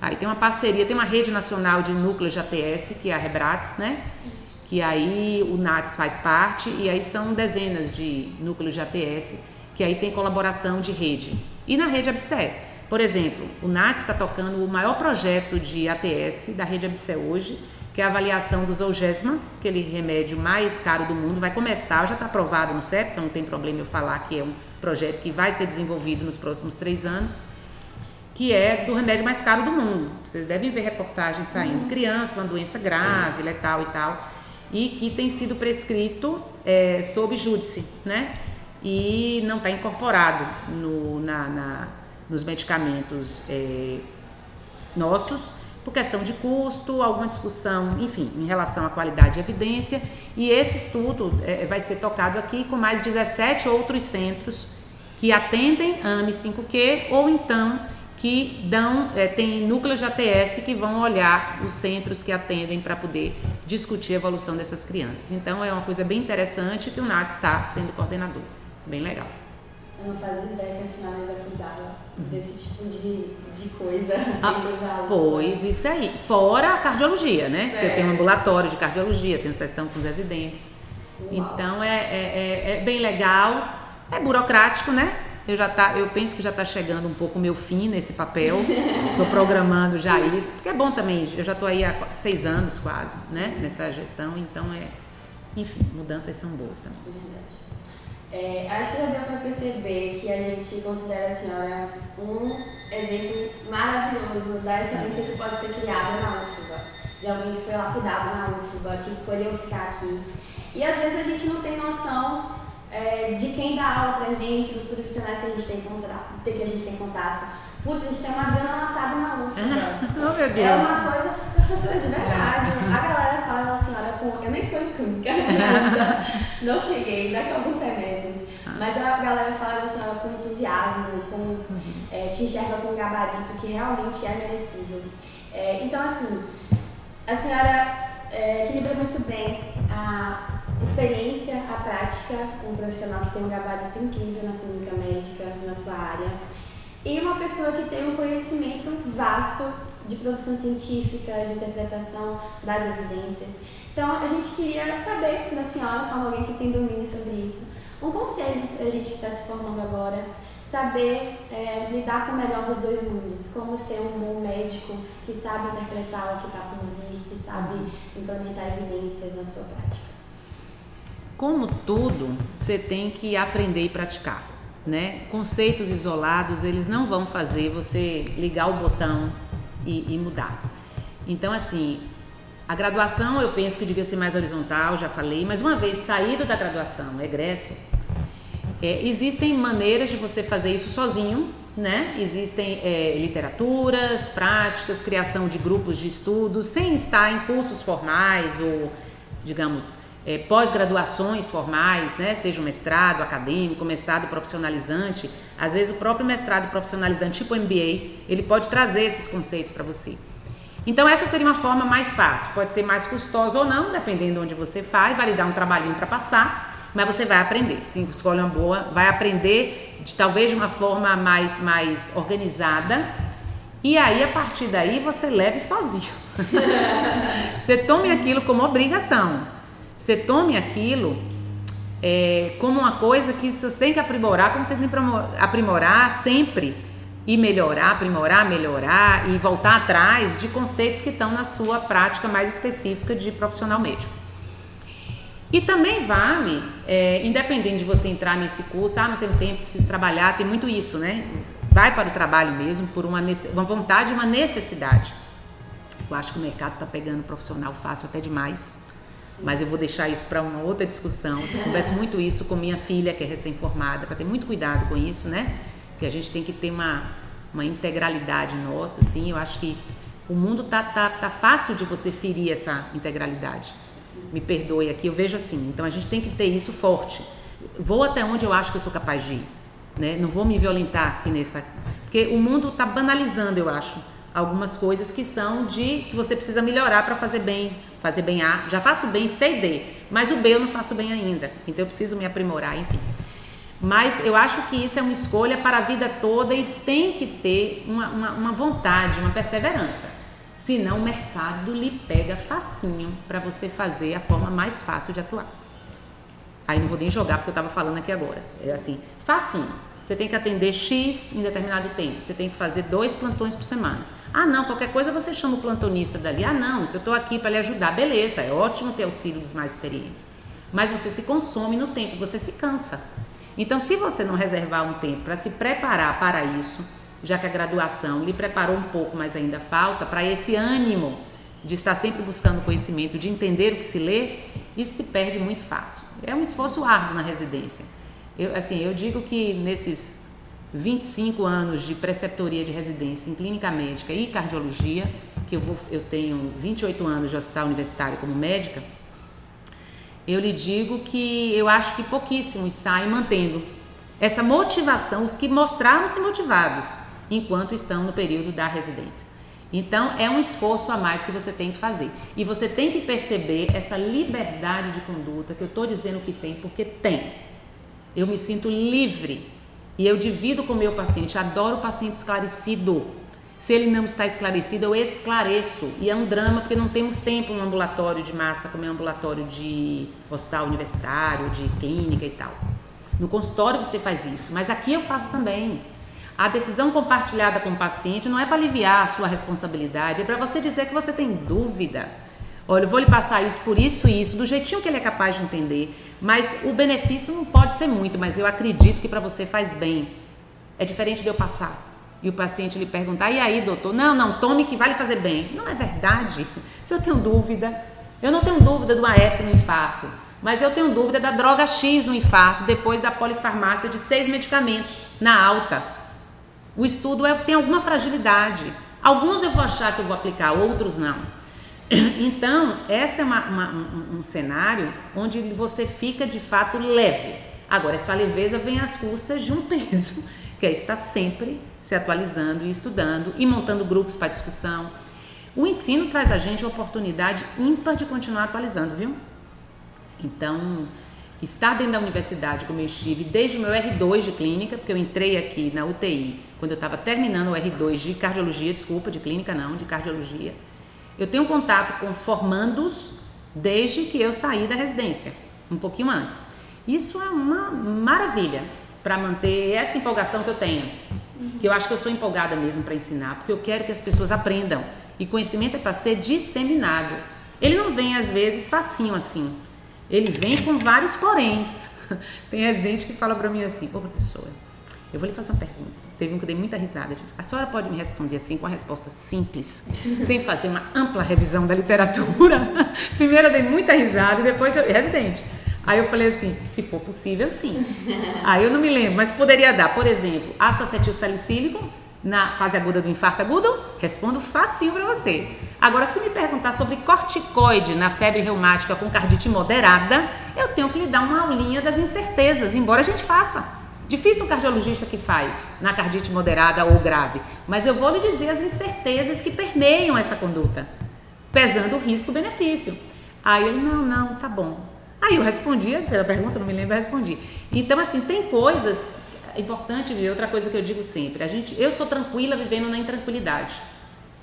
Aí tem uma parceria, tem uma rede nacional de núcleos de ATS, que é a Rebrates, né? Que aí o NATS faz parte, e aí são dezenas de núcleos de ATS, que aí tem colaboração de rede. E na rede ABSE, por exemplo, o NATS está tocando o maior projeto de ATS da rede ABSE hoje, que é a avaliação do Zolgesma, aquele remédio mais caro do mundo, vai começar, já está aprovado no CEP, então não tem problema eu falar que é um projeto que vai ser desenvolvido nos próximos três anos, que é do remédio mais caro do mundo. Vocês devem ver reportagens saindo. Uhum. Criança, uma doença grave, letal e tal, e que tem sido prescrito é, sob júdice, né? E não está incorporado no, na, na, nos medicamentos é, nossos por questão de custo, alguma discussão, enfim, em relação à qualidade de evidência. E esse estudo é, vai ser tocado aqui com mais 17 outros centros que atendem AME 5Q ou então que dão, é, tem núcleos de ATS que vão olhar os centros que atendem para poder discutir a evolução dessas crianças. Então é uma coisa bem interessante que o NAT está sendo coordenador. Bem legal. Eu não fazia ideia que a senhora ainda cuidava desse tipo de, de coisa ah, Pois, isso aí. Fora a cardiologia, né? É. Que eu tenho um ambulatório de cardiologia, tenho sessão com os residentes. Uau. Então é, é, é, é, bem legal, é burocrático, né? Eu já tá, eu penso que já está chegando um pouco o meu fim nesse papel. <laughs> Estou programando já isso, porque é bom também. Eu já estou aí há seis anos quase, né? Nessa gestão, então é, enfim, mudanças são boas também. É, acho que já deu para perceber que a gente considera a senhora um exemplo maravilhoso da excelência que pode ser criada na UFBA, de alguém que foi lapidado na UFBA, que escolheu ficar aqui. E às vezes a gente não tem noção é, de quem dá aula pra gente, dos profissionais que a gente tem contato, que a gente tem contato. Putz, a gente tem uma Adriana Latada na UFBA. <laughs> oh, meu Deus. É uma coisa, professora de verdade. A galera fala, a senhora, com, eu nem tô em clínica <laughs> não cheguei, daqui a alguns semestres. Ah. Mas a galera fala da senhora com entusiasmo, com, é, te enxerga com um gabarito que realmente é merecido. É, então, assim, a senhora é, equilibra muito bem a experiência, a prática, um profissional que tem um gabarito incrível na clínica médica, na sua área e uma pessoa que tem um conhecimento vasto de produção científica, de interpretação das evidências. Então, a gente queria saber da senhora, como alguém que tem domínio sobre isso, um conselho para a gente que está se formando agora, saber é, lidar com o melhor dos dois mundos, como ser um bom médico que sabe interpretar o que está por vir, que sabe implementar evidências na sua prática. Como tudo, você tem que aprender e praticar, né? Conceitos isolados, eles não vão fazer você ligar o botão e, e mudar. Então, assim, a graduação eu penso que devia ser mais horizontal, já falei, mas uma vez saído da graduação, egresso, é, existem maneiras de você fazer isso sozinho, né? Existem é, literaturas, práticas, criação de grupos de estudos, sem estar em cursos formais ou, digamos, é, pós-graduações formais, né? Seja um mestrado acadêmico, mestrado profissionalizante. Às vezes o próprio mestrado profissionalizante, tipo MBA, ele pode trazer esses conceitos para você. Então essa seria uma forma mais fácil. Pode ser mais custosa ou não, dependendo de onde você faz, vai lhe dar um trabalhinho para passar mas você vai aprender. Se escolhe uma boa, vai aprender de talvez de uma forma mais, mais organizada. E aí, a partir daí, você leve sozinho. <laughs> você tome aquilo como obrigação. Você tome aquilo é, como uma coisa que você tem que aprimorar, como você tem que aprimorar sempre e melhorar, aprimorar, melhorar e voltar atrás de conceitos que estão na sua prática mais específica de profissional médico. E também vale, é, independente de você entrar nesse curso, ah, não tenho tempo, preciso trabalhar, tem muito isso, né? Vai para o trabalho mesmo por uma, uma vontade e uma necessidade. Eu acho que o mercado está pegando profissional fácil até demais, mas eu vou deixar isso para uma outra discussão. Eu converso muito isso com minha filha, que é recém-formada, para ter muito cuidado com isso, né? Que a gente tem que ter uma, uma integralidade nossa, assim. Eu acho que o mundo tá, tá, tá fácil de você ferir essa integralidade me perdoe aqui, eu vejo assim. Então a gente tem que ter isso forte. Vou até onde eu acho que eu sou capaz de ir. Né? Não vou me violentar aqui nessa. Porque o mundo está banalizando, eu acho, algumas coisas que são de que você precisa melhorar para fazer bem. Fazer bem A. Já faço bem C e D, mas o B eu não faço bem ainda. Então eu preciso me aprimorar, enfim. Mas eu acho que isso é uma escolha para a vida toda e tem que ter uma, uma, uma vontade, uma perseverança. Senão o mercado lhe pega facinho para você fazer a forma mais fácil de atuar. Aí não vou nem jogar porque eu estava falando aqui agora. É assim, facinho. Você tem que atender X em determinado tempo. Você tem que fazer dois plantões por semana. Ah, não, qualquer coisa você chama o plantonista dali. Ah, não, eu estou aqui para lhe ajudar. Beleza, é ótimo ter auxílio dos mais experientes. Mas você se consome no tempo, você se cansa. Então, se você não reservar um tempo para se preparar para isso, já que a graduação lhe preparou um pouco, mas ainda falta, para esse ânimo de estar sempre buscando conhecimento, de entender o que se lê, isso se perde muito fácil. É um esforço árduo na residência. Eu, assim, eu digo que nesses 25 anos de preceptoria de residência em clínica médica e cardiologia, que eu, vou, eu tenho 28 anos de hospital universitário como médica, eu lhe digo que eu acho que pouquíssimos saem mantendo essa motivação, os que mostraram-se motivados enquanto estão no período da residência. Então, é um esforço a mais que você tem que fazer. E você tem que perceber essa liberdade de conduta que eu estou dizendo que tem, porque tem. Eu me sinto livre e eu divido com o meu paciente. Adoro o paciente esclarecido. Se ele não está esclarecido, eu esclareço. E é um drama porque não temos tempo no ambulatório de massa, como é ambulatório de hospital universitário, de clínica e tal. No consultório você faz isso, mas aqui eu faço também. A decisão compartilhada com o paciente não é para aliviar a sua responsabilidade, é para você dizer que você tem dúvida. Olha, eu vou lhe passar isso por isso e isso, do jeitinho que ele é capaz de entender, mas o benefício não pode ser muito, mas eu acredito que para você faz bem. É diferente de eu passar e o paciente lhe perguntar: e aí, doutor? Não, não, tome que vai lhe fazer bem. Não é verdade. Se eu tenho dúvida, eu não tenho dúvida do AS no infarto, mas eu tenho dúvida da droga X no infarto depois da polifarmácia de seis medicamentos na alta. O estudo é, tem alguma fragilidade. Alguns eu vou achar que eu vou aplicar, outros não. Então, esse é uma, uma, um, um cenário onde você fica de fato leve. Agora, essa leveza vem às custas de um peso, <laughs> que é estar sempre se atualizando e estudando e montando grupos para discussão. O ensino traz a gente uma oportunidade ímpar de continuar atualizando, viu? Então, estar dentro da universidade, como eu estive desde o meu R2 de clínica, porque eu entrei aqui na UTI quando eu estava terminando o R2 de cardiologia, desculpa, de clínica não, de cardiologia, eu tenho contato com formandos desde que eu saí da residência, um pouquinho antes. Isso é uma maravilha para manter essa empolgação que eu tenho, que eu acho que eu sou empolgada mesmo para ensinar, porque eu quero que as pessoas aprendam. E conhecimento é para ser disseminado. Ele não vem às vezes facinho assim. Ele vem com vários poréns. <laughs> Tem residente que fala para mim assim, ô professora, eu vou lhe fazer uma pergunta. Teve um que eu dei muita risada, gente. A senhora pode me responder assim, com a resposta simples, <laughs> sem fazer uma ampla revisão da literatura? <laughs> Primeiro eu dei muita risada e depois eu. Residente. Aí eu falei assim, se for possível, sim. <laughs> Aí eu não me lembro, mas poderia dar, por exemplo, astacetilsalicílico na fase aguda do infarto agudo? Respondo facinho para você. Agora, se me perguntar sobre corticoide na febre reumática com cardite moderada, eu tenho que lhe dar uma aulinha das incertezas, embora a gente faça. Difícil um cardiologista que faz na cardite moderada ou grave, mas eu vou lhe dizer as incertezas que permeiam essa conduta, pesando o risco-benefício. Aí ele, não, não, tá bom. Aí eu respondia, pela pergunta, não me lembro, eu respondi. Então, assim, tem coisas, é importante ver, outra coisa que eu digo sempre, a gente, eu sou tranquila vivendo na intranquilidade.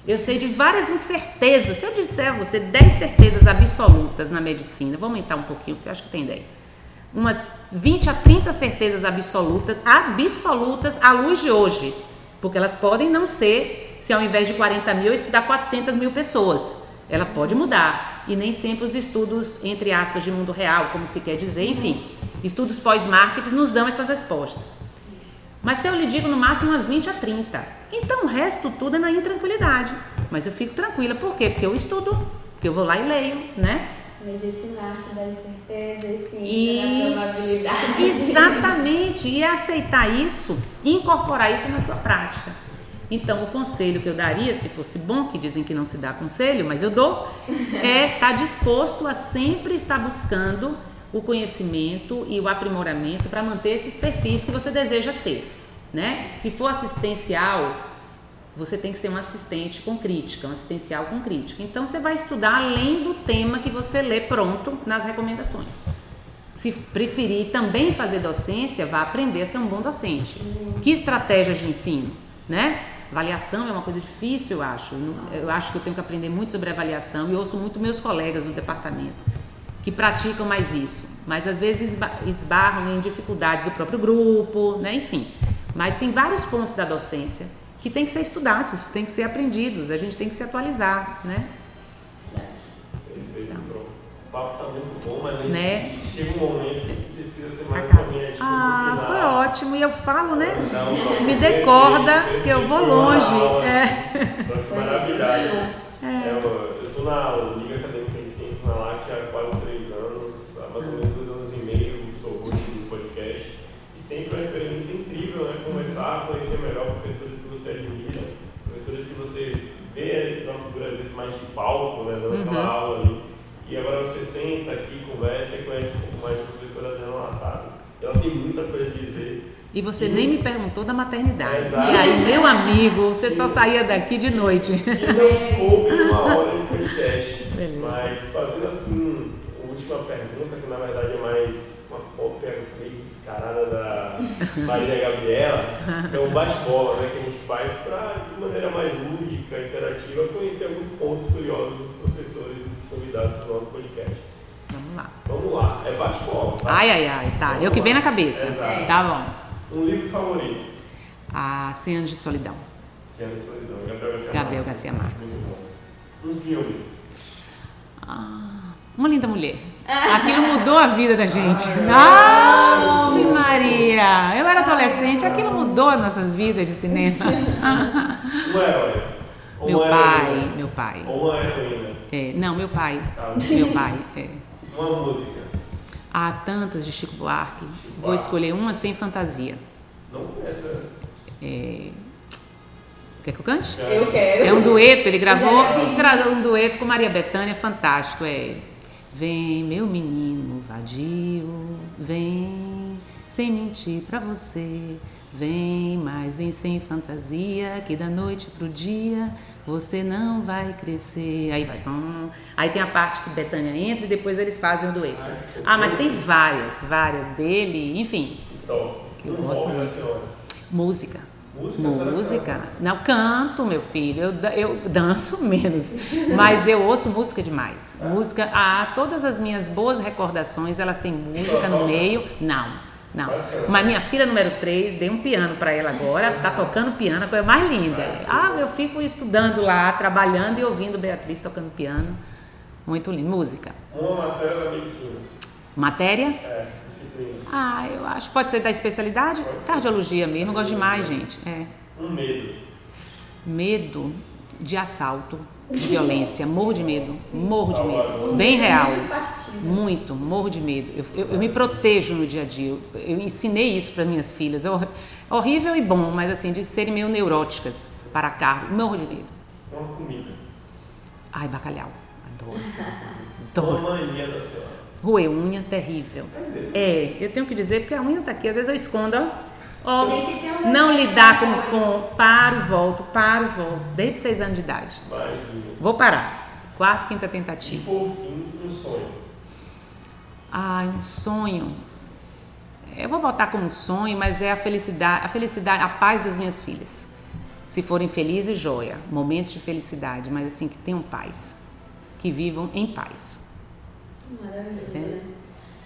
Eu sei de várias incertezas. Se eu disser a você 10 certezas absolutas na medicina, vou aumentar um pouquinho, porque eu acho que tem 10 umas 20 a 30 certezas absolutas, absolutas à luz de hoje. Porque elas podem não ser, se ao invés de 40 mil, estudar 400 mil pessoas. Ela pode mudar. E nem sempre os estudos, entre aspas, de mundo real, como se quer dizer, enfim, estudos pós-marketing nos dão essas respostas. Mas se eu lhe digo no máximo umas 20 a 30. Então o resto tudo é na intranquilidade. Mas eu fico tranquila, por quê? Porque eu estudo, porque eu vou lá e leio, né? Medicina, arte das certezas, ciência da probabilidade. Exatamente, e aceitar isso e incorporar isso na sua prática. Então, o conselho que eu daria, se fosse bom, que dizem que não se dá conselho, mas eu dou, <laughs> é estar tá disposto a sempre estar buscando o conhecimento e o aprimoramento para manter esses perfis que você deseja ser. Né? Se for assistencial, você tem que ser um assistente com crítica, um assistencial com crítica. Então você vai estudar além do tema que você lê pronto nas recomendações. Se preferir também fazer docência, vá aprender a ser um bom docente. Que estratégias de ensino, né? Avaliação é uma coisa difícil, eu acho. Eu acho que eu tenho que aprender muito sobre avaliação e ouço muito meus colegas no departamento que praticam mais isso. Mas às vezes esbarram em dificuldades do próprio grupo, né? Enfim. Mas tem vários pontos da docência que tem que ser estudados, tem que ser aprendidos, a gente tem que se atualizar, né? Perfeito, então. O papo está muito bom, mas né? chega um momento que precisa ser mais conveniente. Ah, foi ótimo. E eu falo, né? Então, Me decorda que eu vou longe. Aula, é. Foi maravilhoso. É. Eu estou na Liga Acadêmica de Ciências na LAC figura às vezes mais de palco, né, dando aquela uhum. aula ali. E agora você senta aqui, conversa e conhece um pouco mais da professora Adriana Latado. Ela tem muita coisa a dizer. E você e nem me perguntou da maternidade. Exato. E aí, meu amigo, você só saía daqui de noite. E não <laughs> coube uma hora de podcast. Beleza. Mas fazendo assim, a última pergunta, que na verdade é mais descarada da Maria Gabriela, é um bate-bola né, que a gente faz para, de maneira mais lúdica, interativa, conhecer alguns pontos curiosos dos professores e dos convidados do nosso podcast. Vamos lá. Vamos lá, é bate-bola. Tá? Ai, ai, ai, tá. Vamos Eu que vem na cabeça. Exato. Tá bom. Um livro favorito? A Cem Anos de Solidão. Cem Anos de Solidão, Gabriel Garcia Gabriel Marques. Garcia Marques. Um filme? Ah, uma linda mulher. <laughs> Aquilo mudou a vida da gente. Ah, Ave Maria! Eu era adolescente, aquilo mudou as nossas vidas de cinema. Um herói. Meu pai, meu pai. Ou uma heroína. É, não, meu pai. Tá. Meu pai, é. Uma música. Há tantas de Chico Buarque. Chico Vou escolher uma sem fantasia. Não conheço essa. É... Quer que eu cante? Eu quero. É um dueto, ele gravou um dueto com Maria Bethânia, fantástico. É Vem, meu menino vadio, vem, sem mentir pra você. Vem, mas vem sem fantasia, que da noite pro dia você não vai crescer. Aí vai. Hum. Aí tem a parte que Betânia entra e depois eles fazem o dueto. Ah, mas tem várias, várias dele, enfim. Então, que eu gosto muito. Música. Música? música. Não, canto, meu filho. Eu, eu danço <laughs> menos. mas eu ouço música demais. É. Música. Ah, todas as minhas boas recordações, elas têm música no meio. Não. Não. Mas minha filha número 3, dei um piano para ela agora, tá tocando piano, a coisa mais linda. Ah, eu fico estudando lá, trabalhando e ouvindo Beatriz tocando piano. Muito lindo. Música. Uma matéria da medicina. Matéria? É, disciplina. Ah, eu acho. Pode ser da especialidade? Cardiologia mesmo, eu gosto demais, gente. É. Um medo. Medo de assalto, violência. Morro de medo. Morro de medo. Bem real. Muito morro de medo. Eu, eu- eu me protejo no dia a dia. Eu, eu ensinei isso para minhas filhas. É hor- horrível e bom, mas assim, de serem meio neuróticas para cargo. Morro de medo. Uma comida. Ai, bacalhau. Adoro. <laughs> Uma Adoro. mania da senhora. Roer unha, terrível. É. É, eu tenho que dizer porque a unha tá aqui. Às vezes eu escondo, ó. Ó, Tem que ter um não lidar com, com. Paro, volto, paro, volto. Desde seis anos de idade. Imagina. Vou parar. Quarta, quinta E tentativa. por fim, um sonho. Ai, um sonho. Eu vou botar como sonho, mas é a felicidade, a felicidade, a paz das minhas filhas. Se forem felizes, joia. Momentos de felicidade, mas assim, que tenham paz. Que vivam em paz. Maravilhoso. É.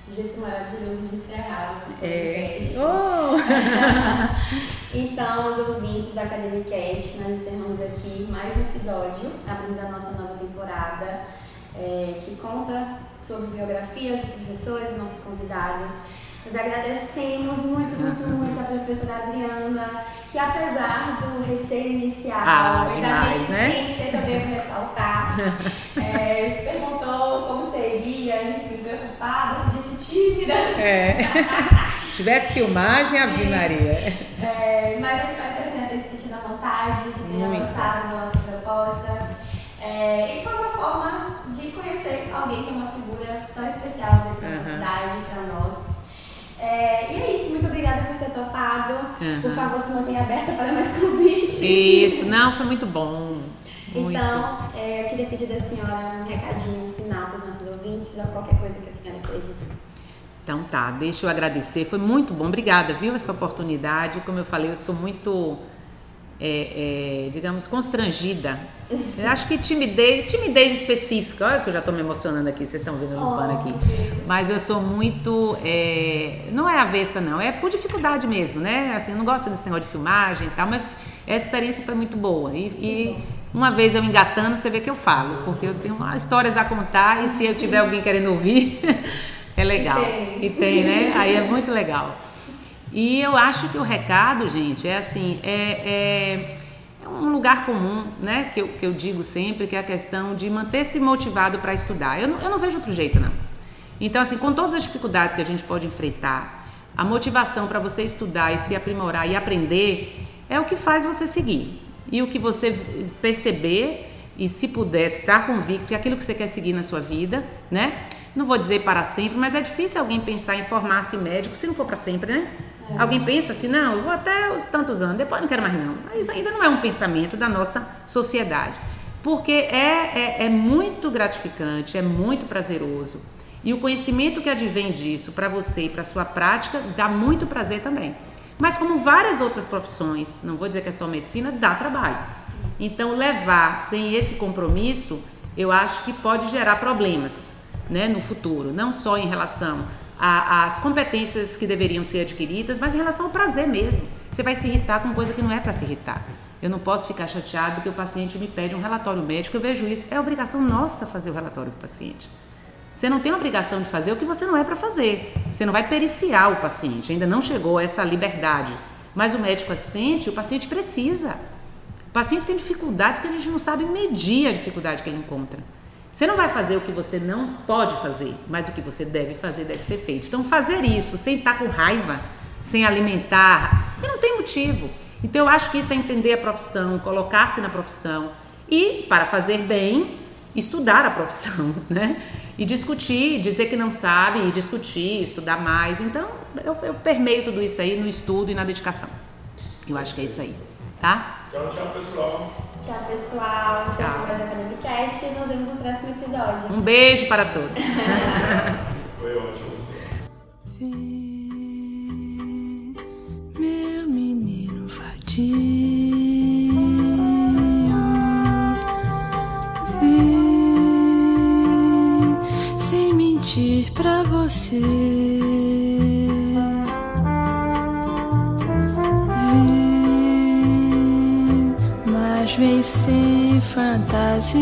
né? Jeito maravilhoso de encerrar esse É. Oh! <laughs> Então, os ouvintes da Academy Cast, nós encerramos aqui mais um episódio, abrindo a nossa nova temporada, é, que conta sobre biografias dos professores, nossos convidados. Nós agradecemos muito, muito, muito a professora Adriana, que apesar do receio inicial Ah, e da né? reticência que eu devo ressaltar, <laughs> é, perguntou como seria, enfim, preocupada, se tímida. É. Se <laughs> tivesse filmagem, Ave Maria. É, mas eu espero que a senhora tenha se sentido à vontade, que tenha Muito. gostado da nossa proposta. É, e foi uma forma de conhecer alguém que é uma figura tão especial dentro da faculdade para nós. É, e é isso, muito obrigada por ter topado. Aham. Por favor, se mantenha aberta para mais convites. Isso, não, foi muito bom. Muito. Então, é, eu queria pedir da senhora um recadinho final para os nossos ouvintes ou qualquer coisa que a senhora queira dizer. Então tá, deixa eu agradecer. Foi muito bom. Obrigada, viu, essa oportunidade. Como eu falei, eu sou muito, é, é, digamos, constrangida. Eu acho que timidez, timidez específica. Olha que eu já estou me emocionando aqui, vocês estão vendo eu limpando aqui. Mas eu sou muito. é, não é avessa, não. É por dificuldade mesmo, né? Assim, eu não gosto desse negócio de filmagem e tal, mas a experiência foi muito boa. E, e uma vez eu engatando, você vê que eu falo, porque eu tenho histórias a contar e se eu tiver alguém querendo ouvir, <laughs> é legal. E tem. E tem, né? Aí é muito legal. E eu acho que o recado, gente, é assim, é, é, é um lugar comum, né? Que eu, que eu digo sempre, que é a questão de manter-se motivado para estudar. Eu não, eu não vejo outro jeito, não. Então, assim, com todas as dificuldades que a gente pode enfrentar, a motivação para você estudar e se aprimorar e aprender é o que faz você seguir. E o que você perceber e, se puder, estar convicto que é aquilo que você quer seguir na sua vida, né? Não vou dizer para sempre, mas é difícil alguém pensar em formar-se médico se não for para sempre, né? Alguém pensa assim, não, eu vou até os tantos anos, depois não quero mais não. Mas Isso ainda não é um pensamento da nossa sociedade. Porque é, é, é muito gratificante, é muito prazeroso. E o conhecimento que advém disso para você e para sua prática dá muito prazer também. Mas como várias outras profissões, não vou dizer que é só medicina, dá trabalho. Então levar sem esse compromisso, eu acho que pode gerar problemas, né, no futuro, não só em relação às competências que deveriam ser adquiridas, mas em relação ao prazer mesmo. Você vai se irritar com coisa que não é para se irritar. Eu não posso ficar chateado porque o paciente me pede um relatório médico, eu vejo isso, é obrigação nossa fazer o relatório do paciente. Você não tem obrigação de fazer o que você não é para fazer. Você não vai periciar o paciente, ainda não chegou a essa liberdade. Mas o médico assistente, o paciente precisa. O paciente tem dificuldades que a gente não sabe medir a dificuldade que ele encontra. Você não vai fazer o que você não pode fazer, mas o que você deve fazer deve ser feito. Então, fazer isso sem estar com raiva, sem alimentar, não tem motivo. Então, eu acho que isso é entender a profissão, colocar-se na profissão e, para fazer bem, estudar a profissão, <laughs> né? E discutir, dizer que não sabe, e discutir, estudar mais. Então, eu, eu permeio tudo isso aí no estudo e na dedicação. Eu acho que é isso aí, tá? Tchau, tchau, pessoal. Tchau, pessoal. Tchau. Tchau. Mais Academicast e nos vemos no próximo episódio. Um beijo para todos. <laughs> Foi ótimo. Vem, meu menino vadio, vem, sem mentir pra você. pasmem sem fantasia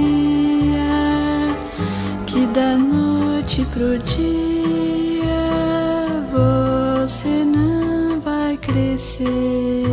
que da noite pro dia você não vai crescer.